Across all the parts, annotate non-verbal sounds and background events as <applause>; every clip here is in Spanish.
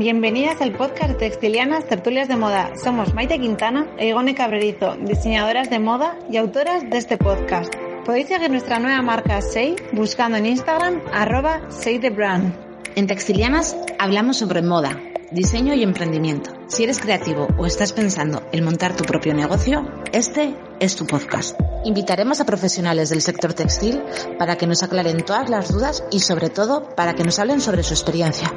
Bienvenidas al podcast Textilianas Tertulias de Moda. Somos Maite Quintana e Igone Cabrerizo, diseñadoras de moda y autoras de este podcast. Podéis seguir nuestra nueva marca Say buscando en Instagram arroba. En Textilianas hablamos sobre moda, diseño y emprendimiento. Si eres creativo o estás pensando en montar tu propio negocio, este es tu podcast. Invitaremos a profesionales del sector textil para que nos aclaren todas las dudas y sobre todo para que nos hablen sobre su experiencia.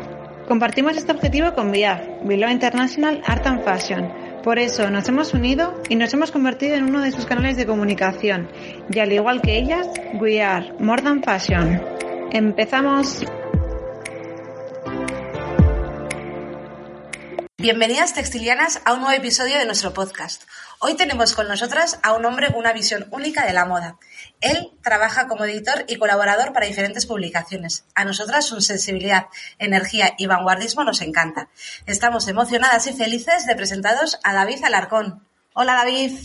Compartimos este objetivo con BIAF, Below International Art and Fashion. Por eso nos hemos unido y nos hemos convertido en uno de sus canales de comunicación. Y al igual que ellas, we are more than fashion. Empezamos. Bienvenidas textilianas a un nuevo episodio de nuestro podcast. Hoy tenemos con nosotras a un hombre con una visión única de la moda. Él trabaja como editor y colaborador para diferentes publicaciones. A nosotras su sensibilidad, energía y vanguardismo nos encanta. Estamos emocionadas y felices de presentaros a David Alarcón. Hola David.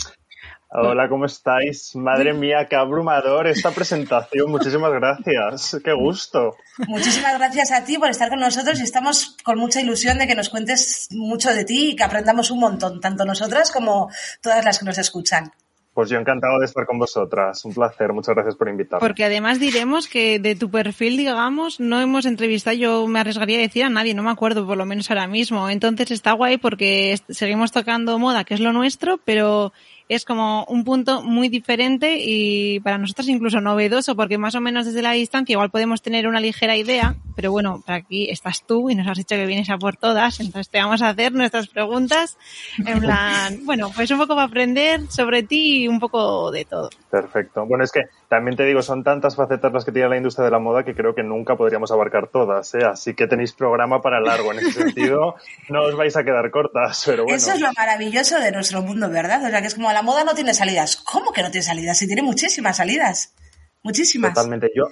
Hola, ¿cómo estáis? Madre mía, qué abrumador esta presentación. Muchísimas gracias. Qué gusto. Muchísimas gracias a ti por estar con nosotros y estamos con mucha ilusión de que nos cuentes mucho de ti y que aprendamos un montón, tanto nosotras como todas las que nos escuchan. Pues yo encantado de estar con vosotras. Un placer. Muchas gracias por invitarme. Porque además diremos que de tu perfil, digamos, no hemos entrevistado, yo me arriesgaría a decir a nadie, no me acuerdo, por lo menos ahora mismo. Entonces está guay porque seguimos tocando moda, que es lo nuestro, pero es como un punto muy diferente y para nosotros incluso novedoso porque más o menos desde la distancia igual podemos tener una ligera idea, pero bueno, para aquí estás tú y nos has dicho que vienes a por todas, entonces te vamos a hacer nuestras preguntas en plan, <laughs> bueno, pues un poco para aprender sobre ti y un poco de todo. Perfecto. Bueno, es que también te digo, son tantas facetas las que tiene la industria de la moda que creo que nunca podríamos abarcar todas, ¿eh? así que tenéis programa para largo en ese <laughs> sentido, no os vais a quedar cortas, pero bueno. Eso es lo maravilloso de nuestro mundo, ¿verdad? O sea, que es como la moda no tiene salidas. ¿Cómo que no tiene salidas? Si tiene muchísimas salidas. Muchísimas. Totalmente. Yo,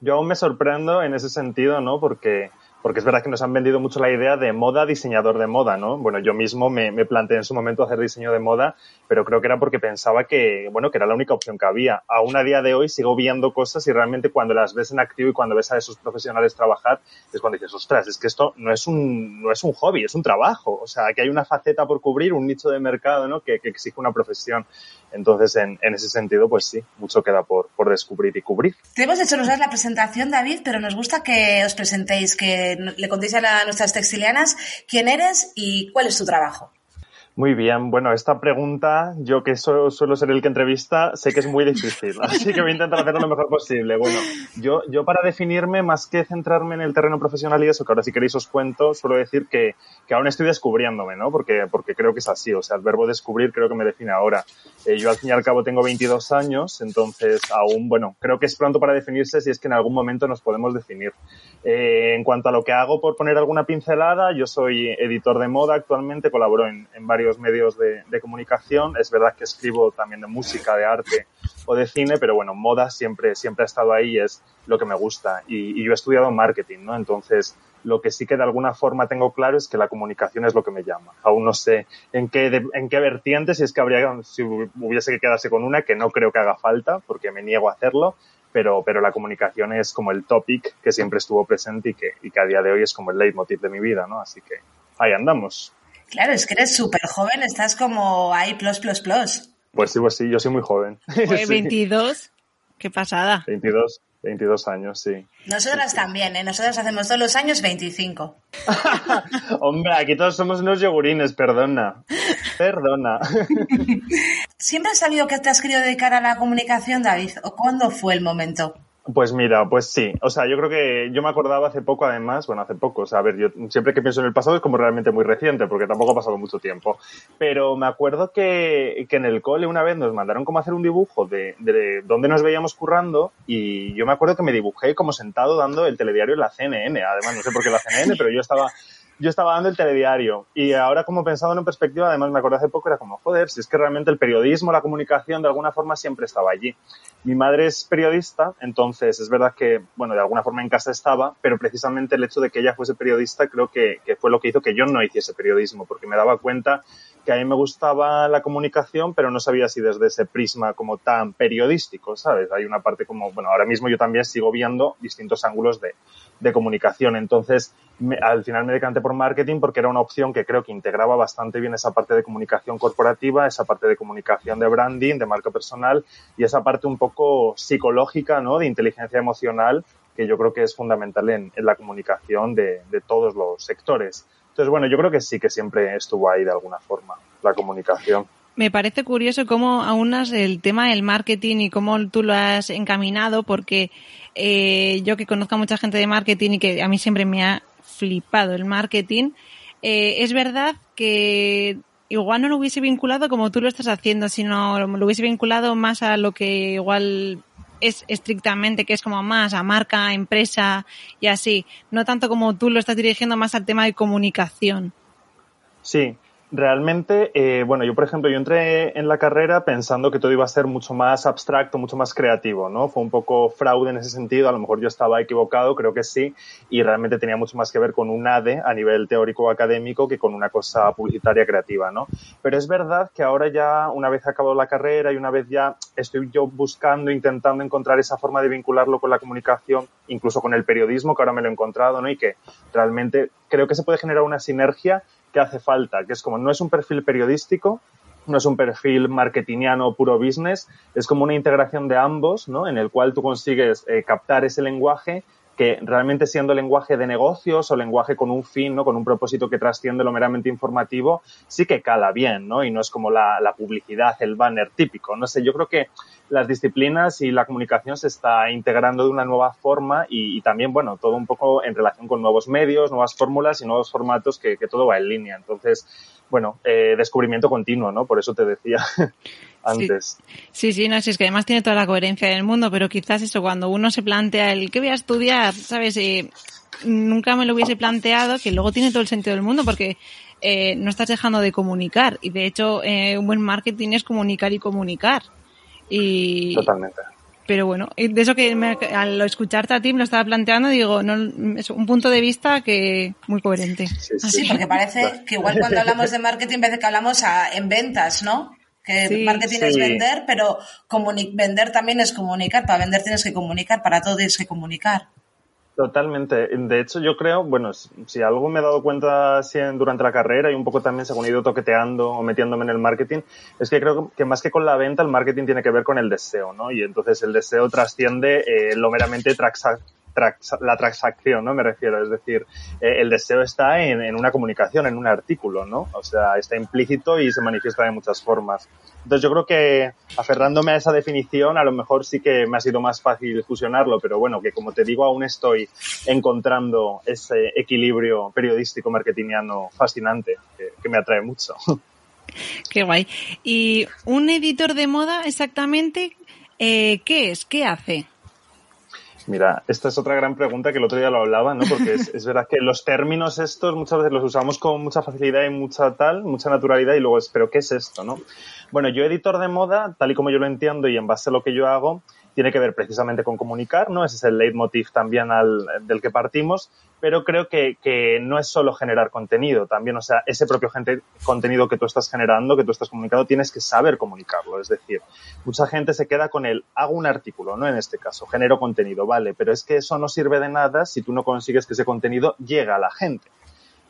yo aún me sorprendo en ese sentido, ¿no? Porque porque es verdad que nos han vendido mucho la idea de moda diseñador de moda, ¿no? Bueno, yo mismo me, me, planteé en su momento hacer diseño de moda, pero creo que era porque pensaba que, bueno, que era la única opción que había. Aún a día de hoy sigo viendo cosas y realmente cuando las ves en activo y cuando ves a esos profesionales trabajar, es cuando dices, ostras, es que esto no es un, no es un hobby, es un trabajo. O sea, que hay una faceta por cubrir, un nicho de mercado, ¿no? Que, que exige una profesión. Entonces, en, en, ese sentido, pues sí, mucho queda por, por descubrir y cubrir. Te hemos hecho nosotros la presentación, David, pero nos gusta que os presentéis, que le contéis a, a nuestras textilianas quién eres y cuál es tu trabajo. Muy bien, bueno, esta pregunta, yo que suelo ser el que entrevista, sé que es muy difícil, <laughs> así que voy a intentar hacerlo lo mejor posible. Bueno, yo, yo para definirme, más que centrarme en el terreno profesional y eso, que ahora si queréis os cuento, suelo decir que, que aún estoy descubriéndome, ¿no? Porque, porque creo que es así, o sea, el verbo descubrir creo que me define ahora. Eh, yo al fin y al cabo tengo 22 años, entonces aún, bueno, creo que es pronto para definirse si es que en algún momento nos podemos definir. Eh, en cuanto a lo que hago, por poner alguna pincelada, yo soy editor de moda actualmente, colaboro en varios medios de, de, comunicación. Es verdad que escribo también de música, de arte o de cine, pero bueno, moda siempre, siempre ha estado ahí y es lo que me gusta. Y, y, yo he estudiado marketing, ¿no? Entonces, lo que sí que de alguna forma tengo claro es que la comunicación es lo que me llama. Aún no sé en qué, de, en qué vertiente, si es que habría, si hubiese que quedarse con una, que no creo que haga falta, porque me niego a hacerlo, pero, pero la comunicación es como el topic que siempre estuvo presente y que, y que a día de hoy es como el leitmotiv de mi vida, ¿no? Así que ahí andamos. Claro, es que eres súper joven, estás como ahí plus, plus, plus. Pues sí, pues sí, yo soy muy joven. <laughs> Pues 22, qué pasada. 22, 22 años, sí. Nosotras también, ¿eh? Nosotras hacemos todos los años 25. <laughs> Hombre, aquí todos somos unos yogurines, perdona. Perdona. <laughs> ¿Siempre has sabido que te has querido dedicar a la comunicación, David? ¿O cuándo fue el momento? Pues mira, pues sí. O sea, yo creo que yo me acordaba hace poco, además, bueno, hace poco, o sea, a ver, yo siempre que pienso en el pasado es como realmente muy reciente, porque tampoco ha pasado mucho tiempo. Pero me acuerdo que, que en el cole una vez nos mandaron como hacer un dibujo de, de nos veíamos currando y yo me acuerdo que me dibujé como sentado dando el telediario en la CNN. Además, no sé por qué la CNN, pero yo estaba yo estaba dando el telediario y ahora como pensando en perspectiva, además me acuerdo hace poco, era como, joder, si es que realmente el periodismo, la comunicación de alguna forma siempre estaba allí. Mi madre es periodista, entonces es verdad que, bueno, de alguna forma en casa estaba, pero precisamente el hecho de que ella fuese periodista creo que, que fue lo que hizo que yo no hiciese periodismo, porque me daba cuenta que a mí me gustaba la comunicación, pero no sabía si desde ese prisma como tan periodístico, ¿sabes? Hay una parte como, bueno, ahora mismo yo también sigo viendo distintos ángulos de, de comunicación. Entonces, al final me decanté por marketing porque era una opción que creo que integraba bastante bien esa parte de comunicación corporativa, esa parte de comunicación de branding, de marca personal y esa parte un poco psicológica, ¿no? De inteligencia emocional que yo creo que es fundamental en, en la comunicación de, de todos los sectores. Entonces, bueno, yo creo que sí que siempre estuvo ahí de alguna forma la comunicación. Me parece curioso cómo aunas el tema del marketing y cómo tú lo has encaminado, porque eh, yo que conozco a mucha gente de marketing y que a mí siempre me ha flipado el marketing, eh, es verdad que igual no lo hubiese vinculado como tú lo estás haciendo, sino lo hubiese vinculado más a lo que igual es estrictamente, que es como más a marca, empresa y así, no tanto como tú lo estás dirigiendo más al tema de comunicación. Sí, Realmente, eh, bueno, yo por ejemplo, yo entré en la carrera pensando que todo iba a ser mucho más abstracto, mucho más creativo, ¿no? Fue un poco fraude en ese sentido, a lo mejor yo estaba equivocado, creo que sí, y realmente tenía mucho más que ver con un ADE a nivel teórico académico que con una cosa publicitaria creativa, ¿no? Pero es verdad que ahora ya, una vez acabado la carrera y una vez ya estoy yo buscando, intentando encontrar esa forma de vincularlo con la comunicación, incluso con el periodismo, que ahora me lo he encontrado, ¿no? Y que realmente creo que se puede generar una sinergia que hace falta, que es como no es un perfil periodístico, no es un perfil marketingiano puro business, es como una integración de ambos, ¿no? En el cual tú consigues eh, captar ese lenguaje que realmente siendo lenguaje de negocios o lenguaje con un fin, ¿no? con un propósito que trasciende lo meramente informativo, sí que cala bien, ¿no? Y no es como la, la publicidad, el banner típico. No sé, yo creo que las disciplinas y la comunicación se está integrando de una nueva forma y, y, también, bueno, todo un poco en relación con nuevos medios, nuevas fórmulas y nuevos formatos que, que todo va en línea. Entonces, bueno, eh, descubrimiento continuo, ¿no? Por eso te decía <laughs> antes. Sí, sí, sí, no, sí, es que además tiene toda la coherencia del mundo, pero quizás eso, cuando uno se plantea el ¿qué voy a estudiar? ¿Sabes? Eh, nunca me lo hubiese planteado, que luego tiene todo el sentido del mundo, porque eh, no estás dejando de comunicar. Y de hecho, eh, un buen marketing es comunicar y comunicar. Y, Totalmente. Pero bueno, de eso que me, al escucharte a ti me lo estaba planteando, digo, no, es un punto de vista que muy coherente. Sí, sí, sí porque parece que igual cuando hablamos de marketing, parece que hablamos a, en ventas, ¿no? Que sí, marketing es vender, pero vender también es comunicar. Para vender tienes que comunicar, para todo tienes que comunicar. Totalmente. De hecho, yo creo, bueno, si algo me he dado cuenta si en, durante la carrera y un poco también según he ido toqueteando o metiéndome en el marketing, es que creo que más que con la venta, el marketing tiene que ver con el deseo, ¿no? Y entonces el deseo trasciende eh, lo meramente la transacción, ¿no? Me refiero, es decir, eh, el deseo está en, en, una comunicación, en un artículo, ¿no? O sea, está implícito y se manifiesta de muchas formas. Entonces yo creo que aferrándome a esa definición, a lo mejor sí que me ha sido más fácil fusionarlo, pero bueno, que como te digo, aún estoy encontrando ese equilibrio periodístico marketingiano fascinante que, me atrae mucho. <laughs> Qué guay. ¿Y un editor de moda exactamente eh, qué es? ¿Qué hace? Mira, esta es otra gran pregunta que el otro día lo hablaba, ¿no? Porque es, verdad que los términos estos muchas veces los usamos con mucha facilidad y mucha tal, mucha naturalidad y luego es, pero ¿qué es esto, no? Bueno, yo editor de moda, tal y como yo lo entiendo y en base a lo que yo hago, tiene que ver precisamente con comunicar, ¿no? Ese es el leitmotiv también al, del que partimos, pero creo que, que, no es solo generar contenido, también, o sea, ese propio gente, contenido que tú estás generando, que tú estás comunicando, tienes que saber comunicarlo. Es decir, mucha gente se queda con el hago un artículo, ¿no? En este caso, genero contenido, vale, pero es que eso no sirve de nada si tú no consigues que ese contenido llegue a la gente.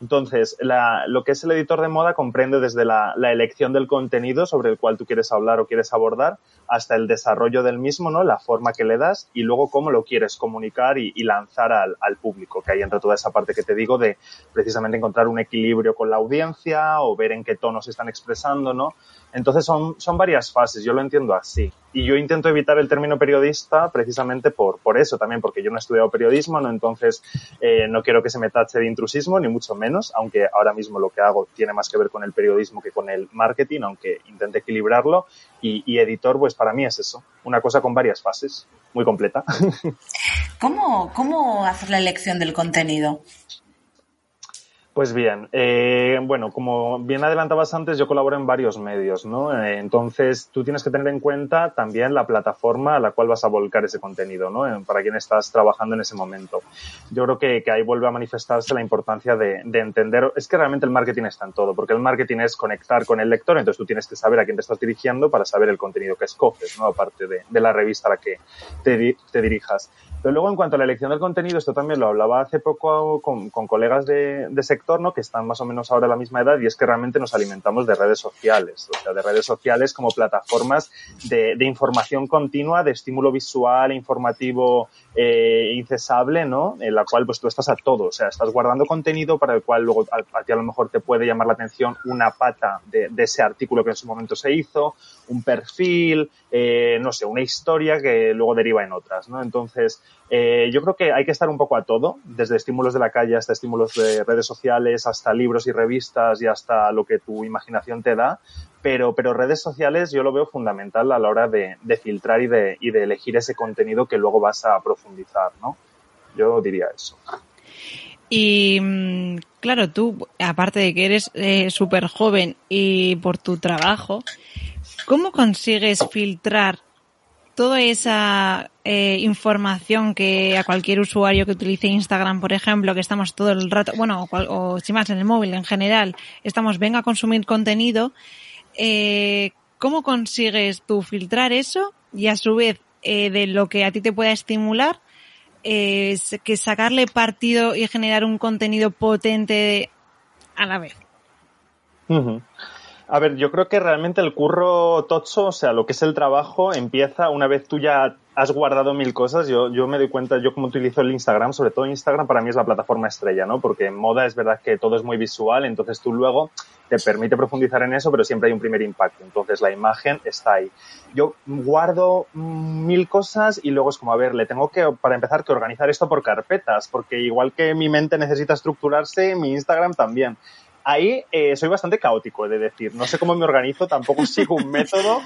Entonces, la, lo que es el editor de moda comprende desde la, la, elección del contenido sobre el cual tú quieres hablar o quieres abordar, hasta el desarrollo del mismo, ¿no? La forma que le das y luego cómo lo quieres comunicar y, y lanzar al, al, público, que hay entre toda esa parte que te digo de precisamente encontrar un equilibrio con la audiencia o ver en qué tono se están expresando, ¿no? Entonces son, son varias fases, yo lo entiendo así. Y yo intento evitar el término periodista precisamente por, por eso también, porque yo no he estudiado periodismo, ¿no? entonces eh, no quiero que se me tache de intrusismo, ni mucho menos, aunque ahora mismo lo que hago tiene más que ver con el periodismo que con el marketing, aunque intente equilibrarlo. Y, y editor, pues para mí es eso, una cosa con varias fases, muy completa. <laughs> ¿Cómo, cómo hacer la elección del contenido? Pues bien, eh, bueno, como bien adelantabas antes, yo colaboro en varios medios, ¿no? Eh, entonces, tú tienes que tener en cuenta también la plataforma a la cual vas a volcar ese contenido, ¿no? para quien estás trabajando en ese momento. Yo creo que, ahí vuelve a manifestarse la importancia de, entender, es que realmente el marketing está en todo, porque el marketing es conectar con el lector, entonces tú tienes que saber a quién te estás dirigiendo para saber el contenido que escoges, ¿no? Aparte de, la revista a la que te, te dirijas. Pero luego, en cuanto a la elección del contenido, esto también lo hablaba hace poco con, colegas de, sector, ¿no? Que están más o menos ahora a la misma edad y es que realmente nos alimentamos de redes sociales, o sea, de redes sociales como plataformas de, información continua, de estímulo visual, informativo eh, incesable, ¿no? En la cual pues tú estás a todo, o sea, estás guardando contenido para el cual luego a, ti a lo mejor te puede llamar la atención una pata de, ese artículo que en su momento se hizo, un perfil, eh, no sé, una historia que luego deriva en otras, ¿no? Entonces, eh, yo creo que hay que estar un poco a todo, desde estímulos de la calle hasta estímulos de redes sociales, hasta libros y revistas y hasta lo que tu imaginación te da. Pero, pero redes sociales yo lo veo fundamental a la hora de, filtrar y de, y de elegir ese contenido que luego vas a profundizar, ¿no? Yo diría eso. Y mm, claro, tú, aparte de que eres eh, súper joven y por tu trabajo, ¿cómo consigues filtrar toda esa eh, información que a cualquier usuario que utilice Instagram, por ejemplo, que estamos todo el rato, bueno, o, si más en el móvil en general, estamos, venga a consumir contenido, eh, ¿cómo consigues tú filtrar eso y a su vez eh, de lo que a ti te pueda estimular, que sacarle partido y generar un contenido potente a la vez? A ver, yo creo que realmente el curro tocho, o sea, lo que es el trabajo, empieza una vez tú ya has guardado mil cosas. Yo, yo me doy cuenta, yo como utilizo el Instagram, sobre todo Instagram para mí es la plataforma estrella, ¿no? Porque en moda es verdad que todo es muy visual, entonces tú luego te permite profundizar en eso, pero siempre hay un primer impacto. Entonces la imagen está ahí. Yo guardo mil cosas y luego es como, a ver, le tengo que, para empezar, que organizar esto por carpetas, porque igual que mi mente necesita estructurarse, mi Instagram también ahí eh, soy bastante caótico, de decir. No sé cómo me organizo, tampoco <laughs> sigo un método.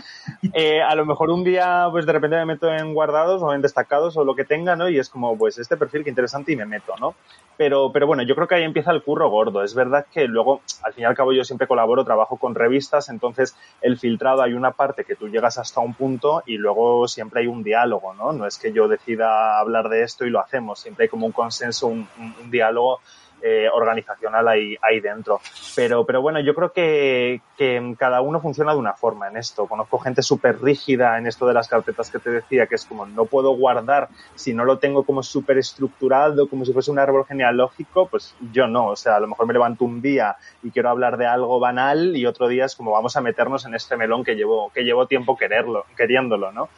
Eh, a lo mejor un día, pues de repente me meto en guardados o en destacados o lo que tenga, ¿no? Y es como, pues este perfil que interesante y me meto, ¿no? Pero, pero bueno, yo creo que ahí empieza el curro gordo. Es verdad que luego, al fin y al cabo, yo siempre colaboro, trabajo con revistas, entonces el filtrado hay una parte que tú llegas hasta un punto y luego siempre hay un diálogo, ¿no? No es que yo decida hablar de esto y lo hacemos, siempre hay como un consenso, un, un diálogo eh, organizacional ahí, ahí dentro. Pero, pero bueno, yo creo que, que cada uno funciona de una forma en esto. Conozco gente súper rígida en esto de las carpetas que te decía, que es como no puedo guardar si no lo tengo como súper estructurado, como si fuese un árbol genealógico, pues yo no. O sea, a lo mejor me levanto un día y quiero hablar de algo banal y otro día es como vamos a meternos en este melón que llevo, que llevo tiempo quererlo, queriéndolo, ¿no?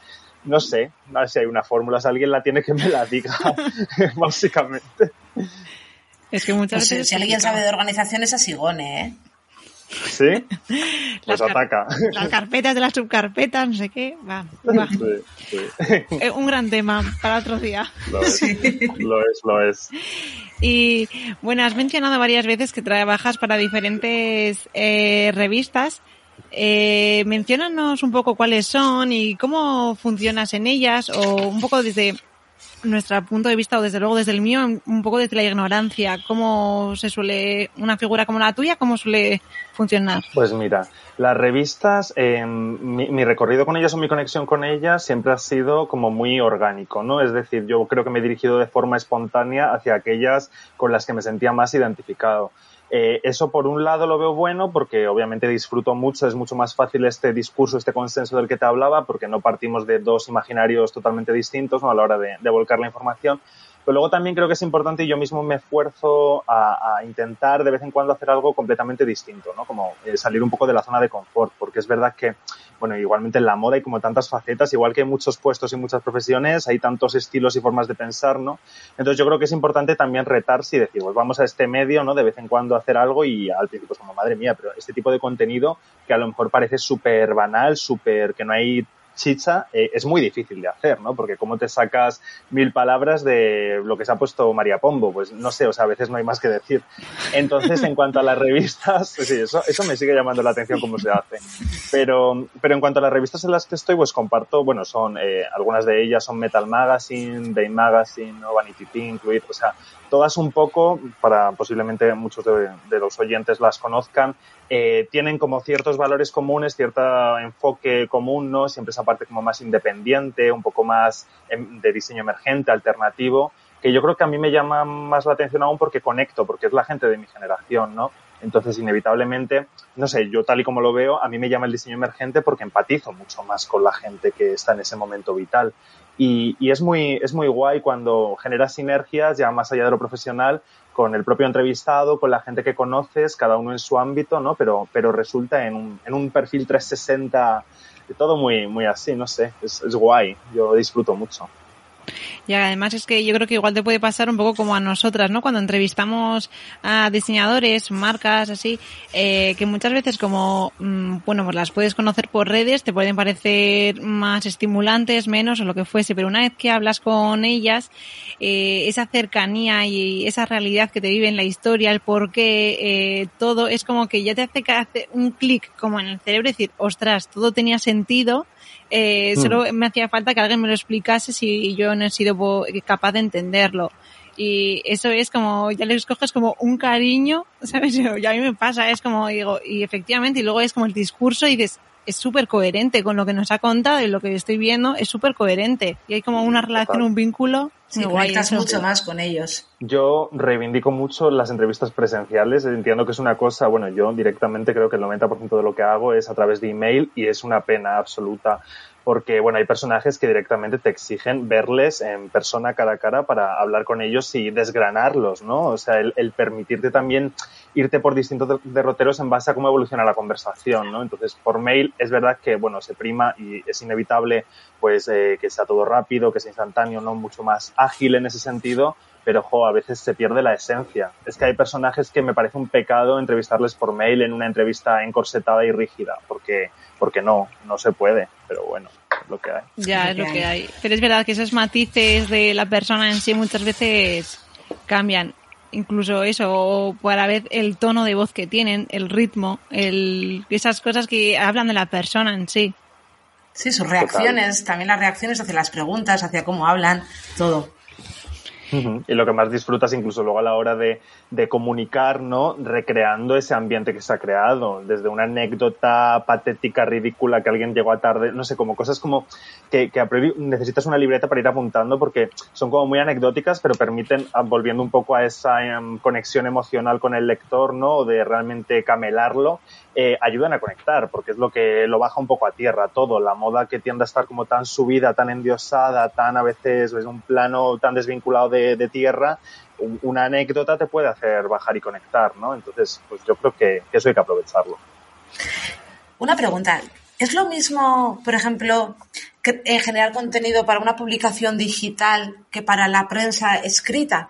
no sé, no sé si hay una fórmula, si alguien la tiene que me la diga, <laughs> básicamente. Es que muchas pues veces. Si, alguien sabe de organizaciones, a Sigone, ¿eh? ¿Sí? <laughs> Pues ataca. Las carpetas de las subcarpetas, no sé qué. Va, Sí, <laughs> eh, un gran tema para otro día. Lo es, lo es, lo es. Y bueno, has mencionado varias veces que trabajas para diferentes eh, revistas. Eh, menciónanos un poco cuáles son y cómo funcionas en ellas o un poco desde nuestro punto de vista o desde luego desde el mío un poco desde la ignorancia cómo se suele una figura como la tuya cómo suele funcionar pues mira las revistas eh, mi, recorrido con ellas o mi conexión con ellas siempre ha sido como muy orgánico no es decir yo creo que me he dirigido de forma espontánea hacia aquellas con las que me sentía más identificado eh, eso por un lado lo veo bueno porque obviamente disfruto mucho, es mucho más fácil este discurso, este consenso del que te hablaba, porque no partimos de dos imaginarios totalmente distintos a la hora de, de volcar la información. Pero luego también creo que es importante y yo mismo me esfuerzo a, intentar de vez en cuando hacer algo completamente distinto, ¿no? Como eh, salir un poco de la zona de confort, porque es verdad que, bueno, igualmente en la moda hay como tantas facetas, igual que hay muchos puestos y muchas profesiones, hay tantos estilos y formas de pensar, ¿no? Entonces yo creo que es importante también retarse y decir, pues vamos a este medio, ¿no? De vez en cuando hacer algo y al principio como, madre mía, pero este tipo de contenido que a lo mejor parece súper banal, súper, que no hay chicha, eh, es muy difícil de hacer, ¿no? Porque cómo te sacas mil palabras de lo que se ha puesto María Pombo, pues no sé, o sea, a veces no hay más que decir. Entonces, en cuanto a las revistas, sí, eso, eso me sigue llamando la atención cómo se hace. Pero, pero en cuanto a las revistas en las que estoy, pues comparto, bueno, son, eh, algunas de ellas son Metal Magazine, Day Magazine, o Vanity Pink, o sea, todas un poco, para posiblemente muchos de, los oyentes las conozcan, eh, tienen como ciertos valores comunes, cierto enfoque común, ¿no? Siempre esa parte como más independiente, un poco más em, de diseño emergente, alternativo, que yo creo que a mí me llama más la atención aún porque conecto, porque es la gente de mi generación, ¿no? Entonces, inevitablemente, no sé, yo tal y como lo veo, a mí me llama el diseño emergente porque empatizo mucho más con la gente que está en ese momento vital. Y, y, es, muy, es muy guay cuando generas sinergias, ya más allá de lo profesional, con el propio entrevistado, con la gente que conoces, cada uno en su ámbito, ¿no? Pero, pero resulta en un, en un perfil 360, todo muy, muy así, no sé, es, es guay, yo disfruto mucho. Y además es que yo creo que igual te puede pasar un poco como a nosotras, ¿no? Cuando entrevistamos a diseñadores, marcas, así, eh, que muchas veces como, mm, bueno, pues las puedes conocer por redes, te pueden parecer más estimulantes, menos o lo que fuese, pero una vez que hablas con ellas, eh, esa cercanía y esa realidad que te vive en la historia, el por qué, eh, todo, es como que ya te hace, hace un clic como en el cerebro decir, ostras, todo tenía sentido eh, hmm. Solo me hacía falta que alguien me lo explicase si yo no he sido capaz de entenderlo. Y eso es como, ya le escoges como un cariño, <laughs> ¿sabes? Y a mí me pasa, es como, digo, y efectivamente, y luego es como el discurso y dices, es súper coherente con lo que nos ha contado y lo que estoy viendo, es súper coherente. Y hay como una relación, un vínculo. Sí, conectas mucho más con ellos. Yo reivindico mucho las entrevistas presenciales. Entiendo que es una cosa, bueno, yo directamente creo que el 90% de lo que hago es a través de email y es una pena absoluta porque bueno, hay personajes que directamente te exigen verles en persona cara a cara para hablar con ellos y desgranarlos, ¿no? O sea, el, permitirte también irte por distintos derroteros en base a cómo evoluciona la conversación, ¿no? Entonces, por mail es verdad que, bueno, se prima y es inevitable, pues, eh, que sea todo rápido, que sea instantáneo, ¿no? Mucho más ágil en ese sentido, pero a veces se pierde la esencia. Es que hay personajes que me parece un pecado entrevistarles por mail en una entrevista encorsetada y rígida, porque, porque no, no se puede, pero bueno, es lo que hay. Ya, es lo que hay. Pero es verdad que esos matices de la persona en sí muchas veces cambian. Incluso eso, para ver el tono de voz que tienen, el ritmo, el, esas cosas que hablan de la persona en sí. Sí, sus reacciones, también las reacciones hacia las preguntas, hacia cómo hablan, todo. Y lo que más disfrutas incluso luego a la hora de, de, comunicar, ¿no? Recreando ese ambiente que se ha creado, desde una anécdota patética, ridícula, que alguien llegó a tarde, no sé, como cosas como que, necesitas una libreta para ir apuntando porque son como muy anecdóticas, pero permiten, ah, volviendo un poco a esa em, conexión emocional con el lector, ¿no? De realmente camelarlo eh, ayudan a conectar, porque es lo que lo baja un poco a tierra todo. La moda que tiende a estar como tan subida, tan endiosada, tan a veces es un plano tan desvinculado de, tierra, una anécdota te puede hacer bajar y conectar, ¿no? Entonces, pues yo creo que, eso hay que aprovecharlo. Una pregunta. ¿Es lo mismo, por ejemplo, que, eh, generar contenido para una publicación digital que para la prensa escrita?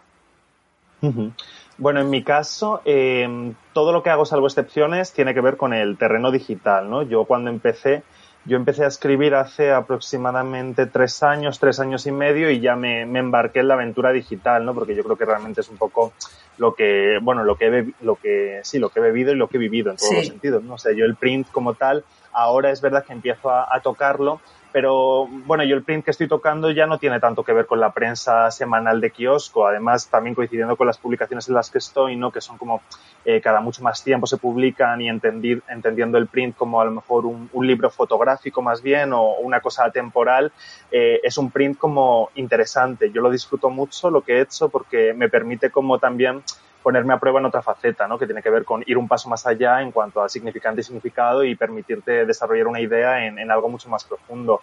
Bueno, en mi caso, eh, todo lo que hago, salvo excepciones, tiene que ver con el terreno digital, ¿no? Yo cuando empecé, yo empecé a escribir hace aproximadamente tres años, tres años y medio y ya me, me, embarqué en la aventura digital, ¿no? Porque yo creo que realmente es un poco lo que, bueno, lo que, he, lo que, sí, lo que he bebido y lo que he vivido en todos los sentidos, ¿no? O sea, yo el print como tal, ahora es verdad que empiezo a, a tocarlo, pero bueno, yo el print que estoy tocando ya no tiene tanto que ver con la prensa semanal de kiosco, además también coincidiendo con las publicaciones en las que estoy, ¿no? que son como eh, cada mucho más tiempo se publican y entendiendo el print como a lo mejor un, un libro fotográfico más bien o una cosa temporal, eh, es un print como interesante. Yo lo disfruto mucho, lo que he hecho, porque me permite como también ponerme a prueba en otra faceta, ¿no? que tiene que ver con ir un paso más allá en cuanto a significante y significado y permitirte desarrollar una idea en, en algo mucho más profundo.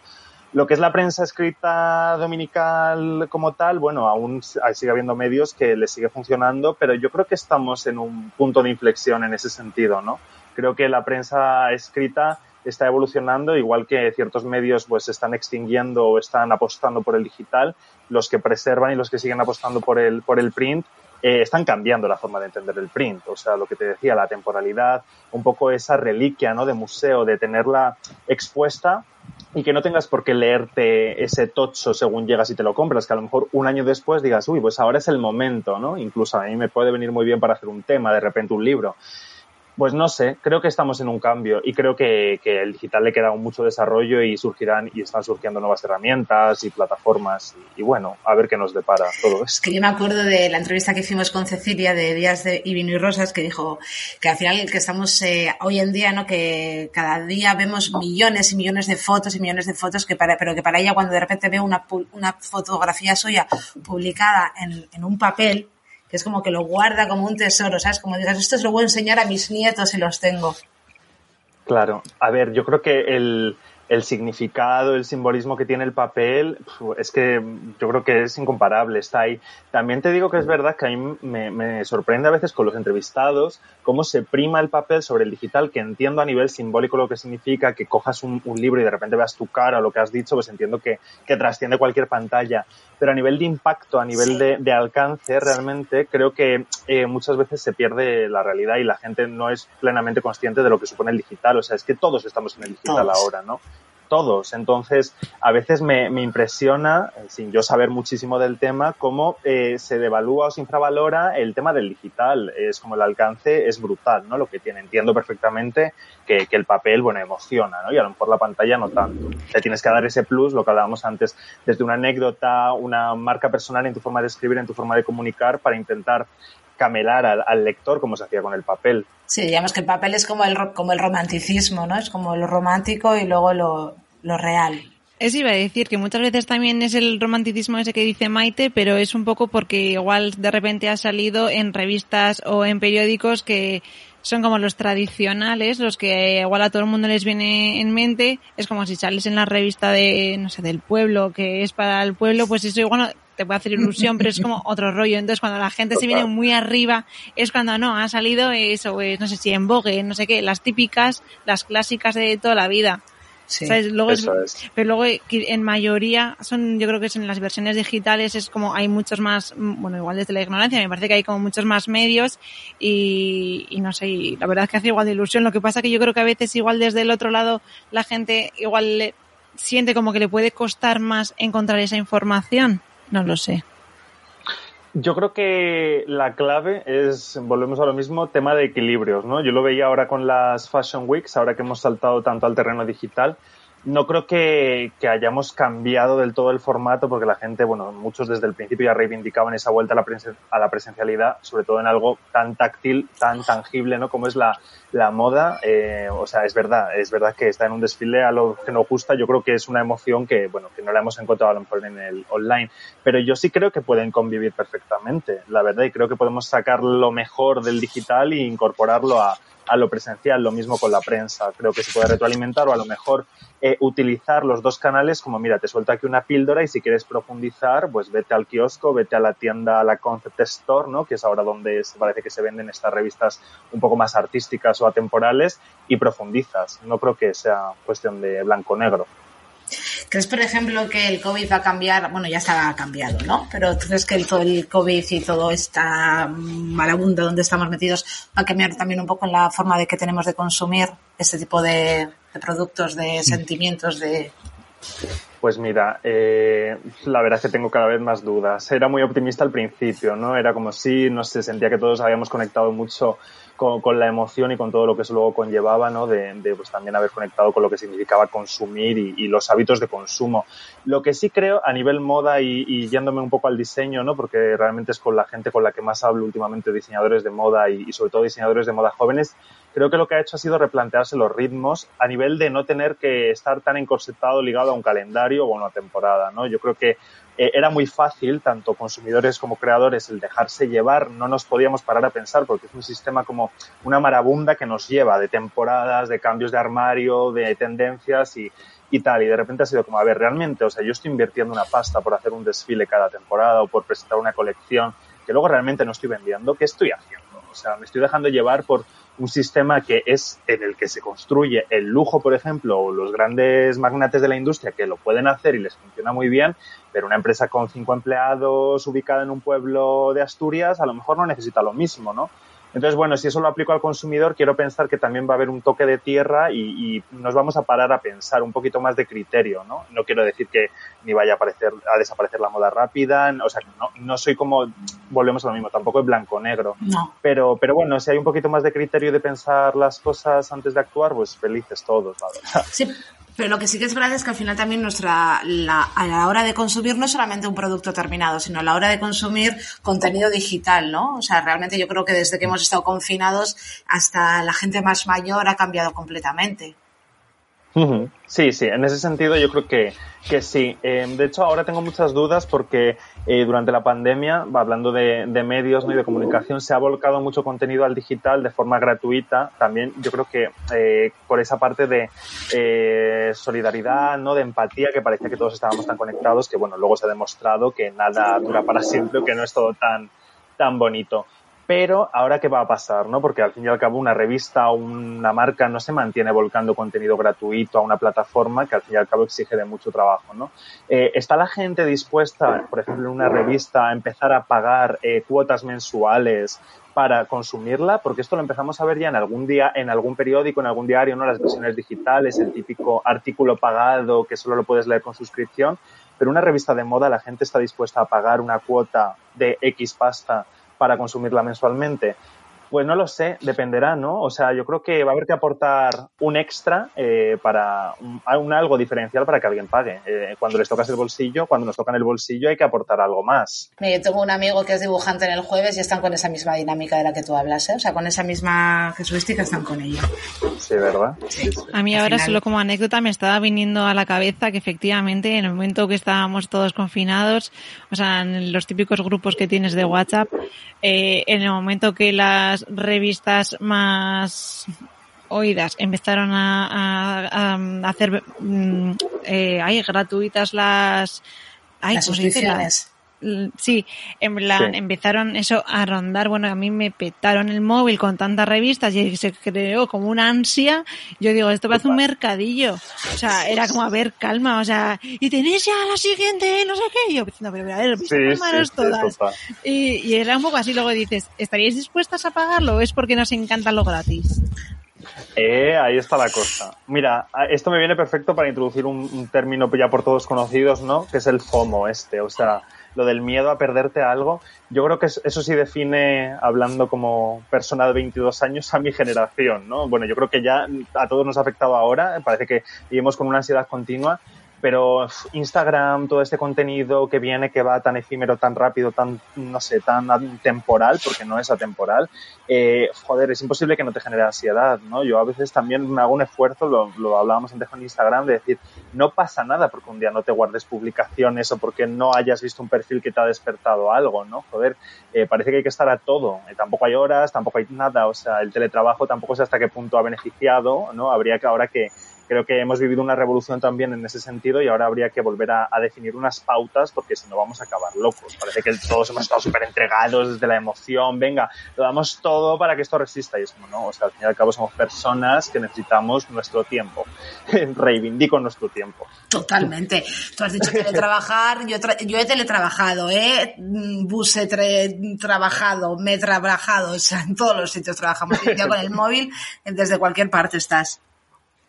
Lo que es la prensa escrita dominical como tal, bueno, aún sigue habiendo medios que le sigue funcionando, pero yo creo que estamos en un punto de inflexión en ese sentido, ¿no? Creo que la prensa escrita está evolucionando, igual que ciertos medios pues se están extinguiendo o están apostando por el digital, los que preservan y los que siguen apostando por el, por el print eh, están cambiando la forma de entender el print. O sea, lo que te decía, la temporalidad, un poco esa reliquia ¿no? de museo, de tenerla expuesta, y que no tengas por qué leerte ese tocho según llegas y te lo compras, que a lo mejor un año después digas, uy, pues ahora es el momento, ¿no? Incluso a mí me puede venir muy bien para hacer un tema, de repente un libro. Pues no sé, creo que estamos en un cambio y creo que, que el digital le queda mucho desarrollo y surgirán y están surgiendo nuevas herramientas y plataformas y, y bueno, a ver qué nos depara todo esto. Es que yo me acuerdo de la entrevista que hicimos con Cecilia de Días de y Vino y Rosas que dijo que al final que estamos eh, hoy en día, ¿no? Que cada día vemos millones y millones de fotos y millones de fotos que para, pero que para ella cuando de repente veo una, una fotografía suya publicada en, en un papel, es como que lo guarda como un tesoro, ¿sabes? Como digas, esto se lo voy a enseñar a mis nietos si los tengo. Claro, a ver, yo creo que el, el significado, el simbolismo que tiene el papel, es que yo creo que es incomparable, está ahí. También te digo que es verdad que a mí me, me, sorprende a veces con los entrevistados cómo se prima el papel sobre el digital, que entiendo a nivel simbólico lo que significa, que cojas un, un libro y de repente veas tu cara o lo que has dicho, pues entiendo que, que trasciende cualquier pantalla. Pero a nivel de impacto, a nivel sí. de, de, alcance, realmente creo que eh, muchas veces se pierde la realidad y la gente no es plenamente consciente de lo que supone el digital. O sea, es que todos estamos en el digital todos. ahora, ¿no? Todos. Entonces, a veces me, impresiona, sin yo saber muchísimo del tema, cómo eh, se devalúa o se infravalora el tema del digital. Es como el alcance es brutal, ¿no? Lo que tiene. Entiendo perfectamente que, el papel, bueno, emociona, ¿no? Y a lo mejor la pantalla no tanto. Te tienes que dar ese plus, lo que hablábamos antes, desde una anécdota, una marca personal en tu forma de escribir, en tu forma de comunicar, para intentar camelar al, al, lector como se hacía con el papel. Sí, digamos que el papel es como el, como el romanticismo, ¿no? Es como lo romántico y luego lo, lo real. Eso iba a decir, que muchas veces también es el romanticismo ese que dice Maite, pero es un poco porque igual de repente ha salido en revistas o en periódicos que son como los tradicionales, los que igual a todo el mundo les viene en mente. Es como si sales en la revista de, no sé, del pueblo, que es para el pueblo, pues eso igual te puede hacer ilusión, pero es como otro rollo. Entonces, cuando la gente se viene muy arriba, es cuando no, ha salido eso, pues, no sé si en Vogue, no sé qué, las típicas, las clásicas de toda la vida. Sí, ¿Sabes? Luego eso es, es. Pero luego en mayoría son, yo creo que es en las versiones digitales es como hay muchos más, bueno, igual desde la ignorancia, me parece que hay como muchos más medios y, y no sé, y la verdad es que hace igual de ilusión. Lo que pasa que yo creo que a veces igual desde el otro lado la gente igual le, siente como que le puede costar más encontrar esa información. No lo sé. Yo creo que la clave es, volvemos a lo mismo, tema de equilibrios, ¿no? Yo lo veía ahora con las Fashion Weeks, ahora que hemos saltado tanto al terreno digital. No creo que, hayamos cambiado del todo el formato porque la gente, bueno, muchos desde el principio ya reivindicaban esa vuelta a la, presen a la presencialidad, sobre todo en algo tan táctil, tan tangible, ¿no? Como es la, la moda. Eh, o sea, es verdad, es verdad que está en un desfile a lo que nos gusta. Yo creo que es una emoción que, bueno, que no la hemos encontrado a lo mejor en el online. Pero yo sí creo que pueden convivir perfectamente, la verdad, y creo que podemos sacar lo mejor del digital e incorporarlo a, a lo presencial, lo mismo con la prensa. Creo que se puede retroalimentar o a lo mejor eh, utilizar los dos canales como, mira, te suelto aquí una píldora y si quieres profundizar, pues vete al kiosco, vete a la tienda, a la Concept Store, ¿no? Que es ahora donde se parece que se venden estas revistas un poco más artísticas o atemporales y profundizas. No creo que sea cuestión de blanco-negro. ¿Crees, por ejemplo, que el COVID va a cambiar? Bueno, ya está cambiado, ¿no? Pero ¿tú crees que el, el COVID y todo esta marabunta donde estamos metidos va a cambiar también un poco en la forma de que tenemos de consumir este tipo de, de productos, de sentimientos, de... Pues mira, eh, la verdad es que tengo cada vez más dudas. Era muy optimista al principio, ¿no? Era como si, no sé, sentía que todos habíamos conectado mucho con, con, la emoción y con todo lo que eso luego conllevaba, ¿no? De, de pues también haber conectado con lo que significaba consumir y, y, los hábitos de consumo. Lo que sí creo a nivel moda y, yéndome un poco al diseño, ¿no? Porque realmente es con la gente con la que más hablo últimamente, diseñadores de moda y, y sobre todo diseñadores de moda jóvenes, creo que lo que ha hecho ha sido replantearse los ritmos a nivel de no tener que estar tan encorsetado ligado a un calendario o a una temporada, ¿no? Yo creo que eh, era muy fácil, tanto consumidores como creadores, el dejarse llevar, no nos podíamos parar a pensar porque es un sistema como una marabunda que nos lleva de temporadas, de cambios de armario, de tendencias y, y tal. Y de repente ha sido como, a ver, realmente, o sea, yo estoy invirtiendo una pasta por hacer un desfile cada temporada o por presentar una colección que luego realmente no estoy vendiendo, ¿qué estoy haciendo? O sea, me estoy dejando llevar por un sistema que es en el que se construye el lujo, por ejemplo, o los grandes magnates de la industria que lo pueden hacer y les funciona muy bien, pero una empresa con cinco empleados ubicada en un pueblo de Asturias a lo mejor no necesita lo mismo, ¿no? Entonces, bueno, si eso lo aplico al consumidor, quiero pensar que también va a haber un toque de tierra y, nos vamos a parar a pensar un poquito más de criterio, ¿no? No quiero decir que ni vaya a, aparecer, a desaparecer la moda rápida, o sea, no, no soy como, volvemos a lo mismo, tampoco es blanco-negro. No. Pero, pero bueno, si hay un poquito más de criterio de pensar las cosas antes de actuar, pues felices todos, la verdad. Sí, pero lo que sí que es verdad es que al final también nuestra, la, a la hora de consumir no solamente un producto terminado, sino a la hora de consumir contenido digital, ¿no? O sea, realmente yo creo que desde que hemos estado confinados hasta la gente más mayor ha cambiado completamente. Sí, sí, en ese sentido yo creo que, que sí. Eh, de hecho, ahora tengo muchas dudas porque eh, durante la pandemia, hablando de, medios y de comunicación, se ha volcado mucho contenido al digital de forma gratuita. También yo creo que eh, por esa parte de solidaridad, ¿no? de empatía, que parecía que todos estábamos tan conectados, que bueno, luego se ha demostrado que nada dura para siempre, que no es todo tan, tan bonito. Pero ahora qué va a pasar, ¿no? Porque al fin y al cabo una revista o una marca no se mantiene volcando contenido gratuito a una plataforma que al fin y al cabo exige de mucho trabajo, ¿no? Eh, ¿Está la gente dispuesta, por ejemplo, en una revista a empezar a pagar eh, cuotas mensuales para consumirla? Porque esto lo empezamos a ver ya en algún día, en algún periódico, en algún diario, ¿no? Las versiones digitales, el típico artículo pagado que solo lo puedes leer con suscripción. Pero una revista de moda, la gente está dispuesta a pagar una cuota de X pasta para consumirla mensualmente? Pues no lo sé, dependerá, ¿no? O sea, yo creo que va a haber que aportar un extra eh, para un, algo diferencial para que alguien pague. Eh, cuando les tocas el bolsillo, cuando nos tocan el bolsillo hay que aportar algo más. Yo tengo un amigo que es dibujante en el jueves y están con esa misma dinámica de la que tú hablas, ¿eh? O sea, con esa misma casuística están con ella. Sí, ¿verdad? A mí ahora solo como anécdota me estaba viniendo a la cabeza que efectivamente en el momento que estábamos todos confinados, o sea, en los típicos grupos que tienes de WhatsApp, eh, en el momento que las revistas más oídas empezaron a, hacer mm, eh, gratuitas las, las suscripciones sí, en plan, empezaron eso a rondar, bueno, a mí me petaron el móvil con tantas revistas y se creó como una ansia. Yo digo, esto parece un mercadillo. O sea, era como, a ver, calma, o sea, y tenéis ya la siguiente, no sé qué. Y yo diciendo, pero a ver, sí, todas. y, y era un poco así, luego dices, ¿estaríais dispuestas a pagarlo o es porque nos encanta lo gratis? Eh, ahí está la cosa. Mira, esto me viene perfecto para introducir un, un, término ya por todos conocidos, ¿no? Que es el FOMO este. O sea, lo del miedo a perderte algo, yo creo que eso sí define, hablando como persona de 22 años, a mi generación, ¿no? Bueno, yo creo que ya a todos nos ha afectado ahora, parece que vivimos con una ansiedad continua pero Instagram, todo este contenido que viene, que va tan efímero, tan rápido, tan, no sé, tan temporal, porque no es atemporal, eh, joder, es imposible que no te genere ansiedad, ¿no? Yo a veces también me hago un esfuerzo, lo, lo hablábamos antes con Instagram, de decir, no pasa nada porque un día no te guardes publicaciones o porque no hayas visto un perfil que te ha despertado algo, ¿no? Joder, eh, parece que hay que estar a todo, eh, tampoco hay horas, tampoco hay nada, o sea, el teletrabajo tampoco sé hasta qué punto ha beneficiado, ¿no? Habría que ahora que creo que hemos vivido una revolución también en ese sentido y ahora habría que volver a, definir unas pautas porque si no vamos a acabar locos. Parece que todos hemos estado súper entregados desde la emoción, venga, lo damos todo para que esto resista y es como, no, o sea, al fin y al cabo somos personas que necesitamos nuestro tiempo. <laughs> Reivindico nuestro tiempo. Totalmente. Tú has dicho teletrabajar, yo, yo he teletrabajado, ¿eh? Bus he trabajado, me he trabajado, o sea, en todos los sitios trabajamos. Ya con el móvil, desde cualquier parte estás.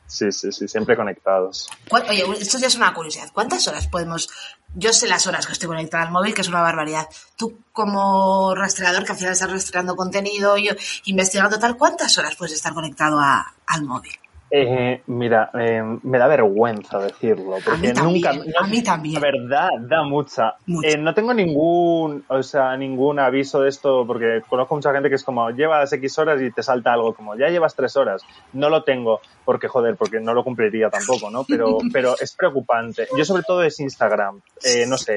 Sí, sí, sí, siempre conectados. Oye, esto ya es una curiosidad. ¿Cuántas horas podemos.? Yo sé las horas que estoy conectada al móvil, que es una barbaridad. Tú, como rastreador, que al final estás rastreando contenido, yo investigando tal, ¿cuántas horas puedes estar conectado al móvil? Eh, mira, eh, me da vergüenza decirlo, porque a nunca. a mí también. La verdad, da mucha. Eh, no tengo ningún, o sea, ningún aviso de esto, porque conozco mucha gente que es como, llevas X horas y te salta algo, como, ya llevas tres horas. No lo tengo, porque joder, porque no lo cumpliría tampoco, ¿no? Pero, <laughs> pero es preocupante. Yo sobre todo es Instagram. Eh, no sé,